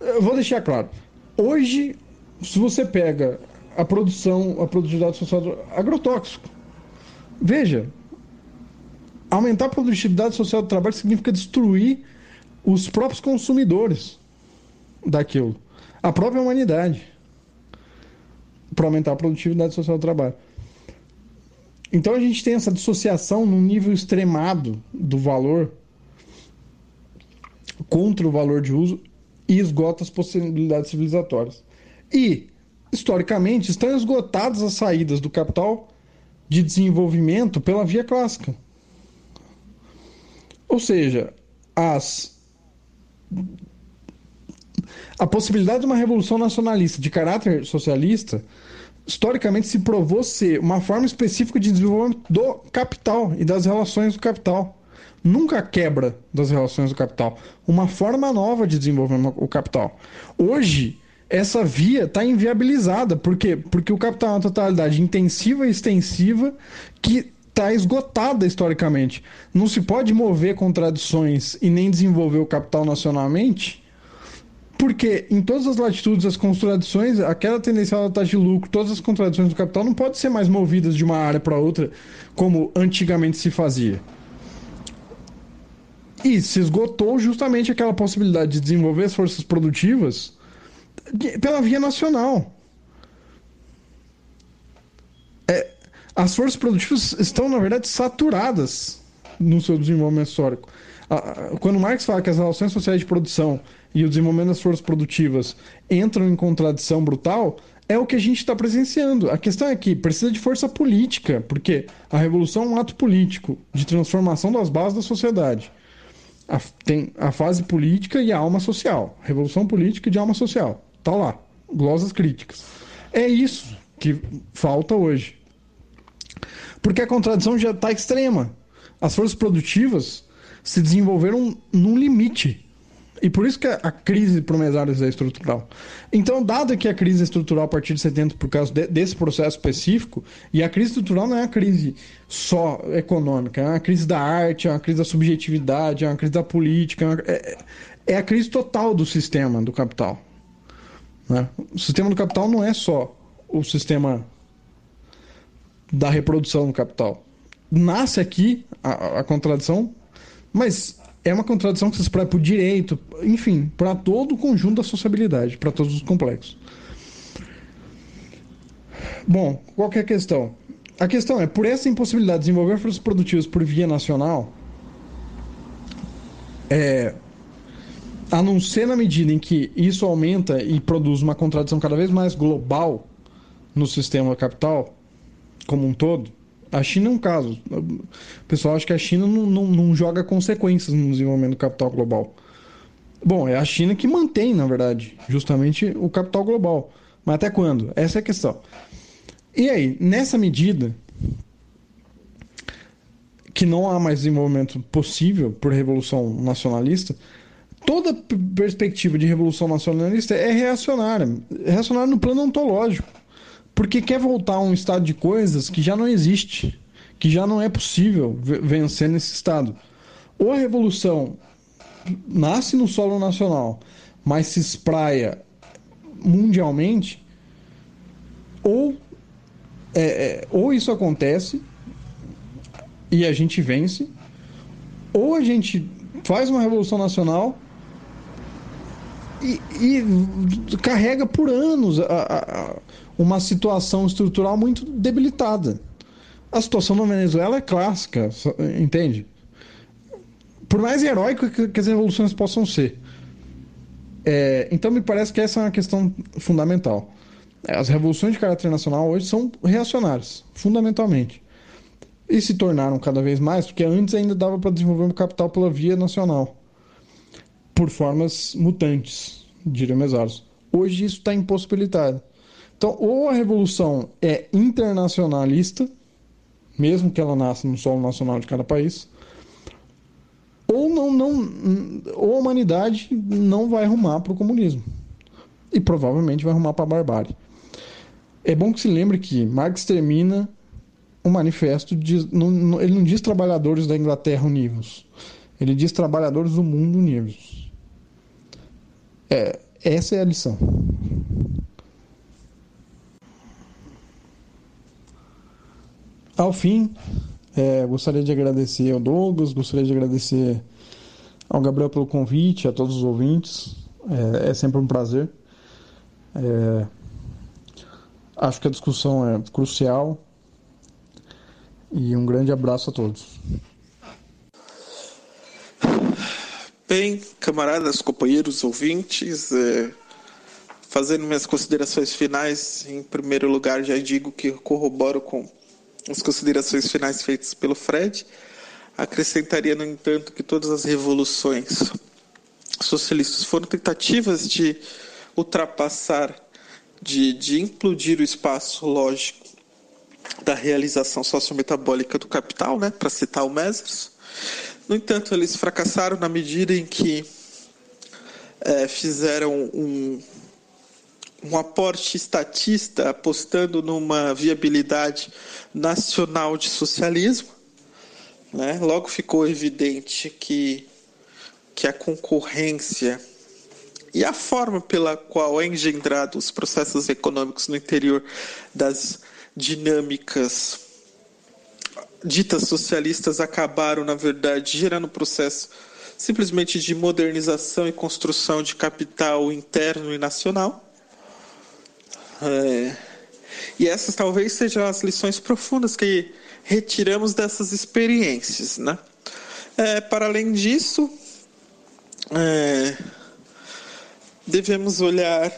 eu vou deixar claro. Hoje, se você pega a produção, a produtividade social agrotóxico, veja, aumentar a produtividade social do trabalho significa destruir os próprios consumidores daquilo, a própria humanidade, para aumentar a produtividade social do trabalho. Então a gente tem essa dissociação num nível extremado do valor contra o valor de uso e esgota as possibilidades civilizatórias. E, historicamente, estão esgotadas as saídas do capital de desenvolvimento pela via clássica. Ou seja, as a possibilidade de uma revolução nacionalista de caráter socialista historicamente se provou ser uma forma específica de desenvolvimento do capital e das relações do capital. Nunca quebra das relações do capital. Uma forma nova de desenvolver o capital. Hoje, essa via está inviabilizada. Por quê? Porque o capital é uma totalidade intensiva e extensiva que está esgotada historicamente. Não se pode mover contradições e nem desenvolver o capital nacionalmente porque em todas as latitudes, as contradições, aquela tendencial da taxa de lucro, todas as contradições do capital não podem ser mais movidas de uma área para outra como antigamente se fazia. E se esgotou justamente aquela possibilidade de desenvolver as forças produtivas pela via nacional. É, as forças produtivas estão, na verdade, saturadas no seu desenvolvimento histórico. Quando Marx fala que as relações sociais de produção e o desenvolvimento das forças produtivas entram em contradição brutal, é o que a gente está presenciando. A questão é que precisa de força política, porque a revolução é um ato político de transformação das bases da sociedade. A, tem a fase política e a alma social. Revolução política e de alma social. Tá lá. Glosas críticas. É isso que falta hoje. Porque a contradição já está extrema. As forças produtivas se desenvolveram num limite e por isso que a crise para mesários é estrutural. Então, dado que a crise estrutural a partir de 70 por causa de, desse processo específico, e a crise estrutural não é uma crise só econômica, é uma crise da arte, é uma crise da subjetividade, é uma crise da política, é, uma, é, é a crise total do sistema do capital. Né? O sistema do capital não é só o sistema da reprodução do capital. Nasce aqui a, a contradição, mas é uma contradição que se expressa por direito, enfim, para todo o conjunto da sociabilidade, para todos os complexos. Bom, qual é a questão? A questão é, por essa impossibilidade de desenvolver forças produtivas por via nacional, é, a não ser na medida em que isso aumenta e produz uma contradição cada vez mais global no sistema capital como um todo, a China é um caso. O pessoal acha que a China não, não, não joga consequências no desenvolvimento do capital global. Bom, é a China que mantém, na verdade, justamente o capital global. Mas até quando? Essa é a questão. E aí, nessa medida que não há mais desenvolvimento possível por revolução nacionalista, toda perspectiva de revolução nacionalista é reacionária. Reacionária no plano ontológico porque quer voltar a um estado de coisas que já não existe, que já não é possível vencer nesse estado. Ou a revolução nasce no solo nacional, mas se espraia mundialmente, ou, é, é, ou isso acontece e a gente vence, ou a gente faz uma revolução nacional e, e carrega por anos a, a, uma situação estrutural muito debilitada. A situação na Venezuela é clássica, entende? Por mais heróico que as revoluções possam ser. É, então me parece que essa é uma questão fundamental. As revoluções de caráter nacional hoje são reacionárias, fundamentalmente. E se tornaram cada vez mais, porque antes ainda dava para desenvolver um capital pela via nacional, por formas mutantes, diriam Mesaros. Hoje isso está impossibilitado. Então, ou a revolução é internacionalista, mesmo que ela nasça no solo nacional de cada país, ou não, não, ou a humanidade não vai arrumar para o comunismo e provavelmente vai arrumar para a barbárie. É bom que se lembre que Marx termina o manifesto, não, ele não diz trabalhadores da Inglaterra unidos, ele diz trabalhadores do mundo unidos. É, essa é a lição. Ao fim, é, gostaria de agradecer ao Douglas, gostaria de agradecer ao Gabriel pelo convite, a todos os ouvintes. É, é sempre um prazer. É, acho que a discussão é crucial. E um grande abraço a todos. Bem, camaradas, companheiros, ouvintes, é, fazendo minhas considerações finais, em primeiro lugar já digo que corroboro com as considerações finais feitas pelo Fred. Acrescentaria, no entanto, que todas as revoluções socialistas foram tentativas de ultrapassar, de, de implodir o espaço lógico da realização sociometabólica do capital, né, para citar o Mesers. No entanto, eles fracassaram na medida em que é, fizeram um, um aporte estatista apostando numa viabilidade nacional de socialismo. Né? Logo ficou evidente que, que a concorrência e a forma pela qual é engendrado os processos econômicos no interior das dinâmicas ditas socialistas acabaram, na verdade, gerando um processo simplesmente de modernização e construção de capital interno e nacional. É, e essas talvez sejam as lições profundas que retiramos dessas experiências. Né? É, para além disso, é, devemos olhar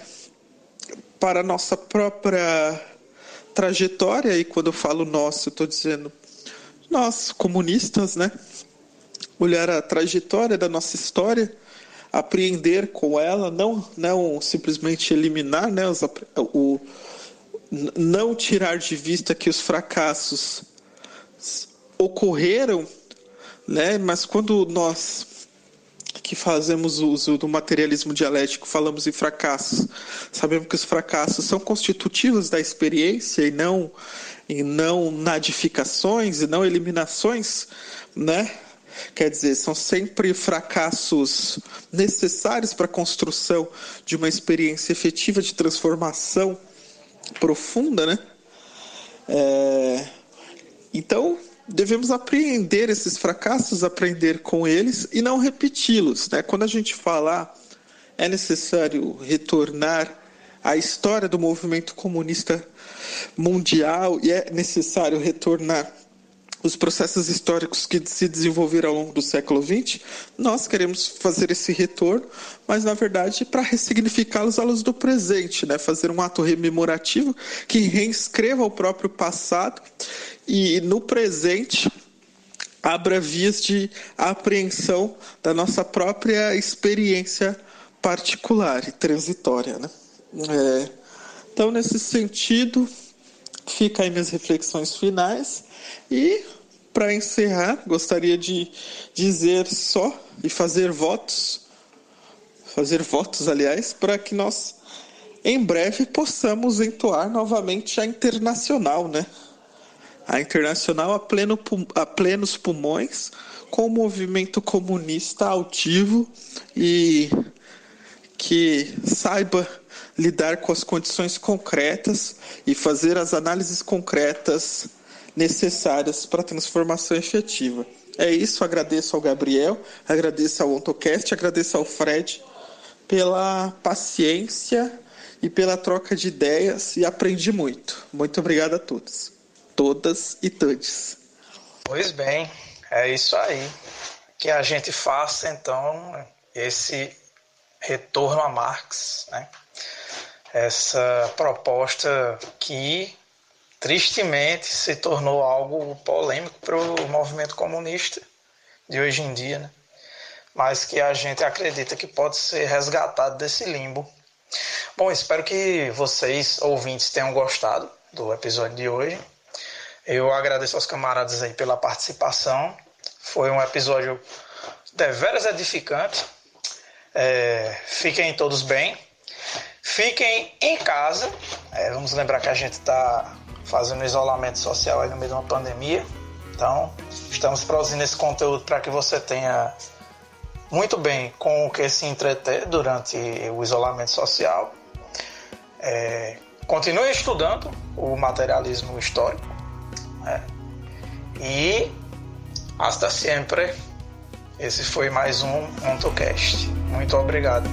para a nossa própria trajetória, e quando eu falo nosso, eu estou dizendo nós, comunistas, né? olhar a trajetória da nossa história, apreender com ela, não, não simplesmente eliminar, né, os, o, não tirar de vista que os fracassos ocorreram, né, mas quando nós que fazemos uso do materialismo dialético falamos em fracassos, sabemos que os fracassos são constitutivos da experiência e não e não nadificações e não eliminações, né? Quer dizer, são sempre fracassos necessários para a construção de uma experiência efetiva de transformação profunda, né? É... Então, devemos apreender esses fracassos, aprender com eles e não repeti-los. Né? Quando a gente falar é necessário retornar à história do movimento comunista mundial e é necessário retornar os processos históricos que se desenvolveram ao longo do século XX, nós queremos fazer esse retorno, mas na verdade para ressignificá-los à luz do presente, né? fazer um ato rememorativo que reescreva o próprio passado e no presente abra vias de apreensão da nossa própria experiência particular e transitória. Né? É, então, nesse sentido, fica aí minhas reflexões finais e para encerrar, gostaria de dizer só e fazer votos, fazer votos, aliás, para que nós em breve possamos entoar novamente a internacional, né? A internacional a, pleno, a plenos pulmões, com o movimento comunista altivo e que saiba lidar com as condições concretas e fazer as análises concretas necessárias para a transformação efetiva. É isso, agradeço ao Gabriel, agradeço ao Ontocast, agradeço ao Fred pela paciência e pela troca de ideias e aprendi muito. Muito obrigado a todos, todas e todos. Pois bem, é isso aí. Que a gente faça então esse retorno a Marx, né? essa proposta que tristemente se tornou algo polêmico para o movimento comunista de hoje em dia, né? mas que a gente acredita que pode ser resgatado desse limbo. Bom, espero que vocês, ouvintes, tenham gostado do episódio de hoje. Eu agradeço aos camaradas aí pela participação. Foi um episódio deveras edificante. É, fiquem todos bem. Fiquem em casa É, vamos lembrar que a gente está fazendo isolamento social aí no meio de uma pandemia. Então, estamos produzindo esse conteúdo para que você tenha muito bem com o que se entreter durante o isolamento social. É, continue estudando o materialismo histórico. É, e hasta sempre. Esse foi mais um MontoCast. Muito obrigado.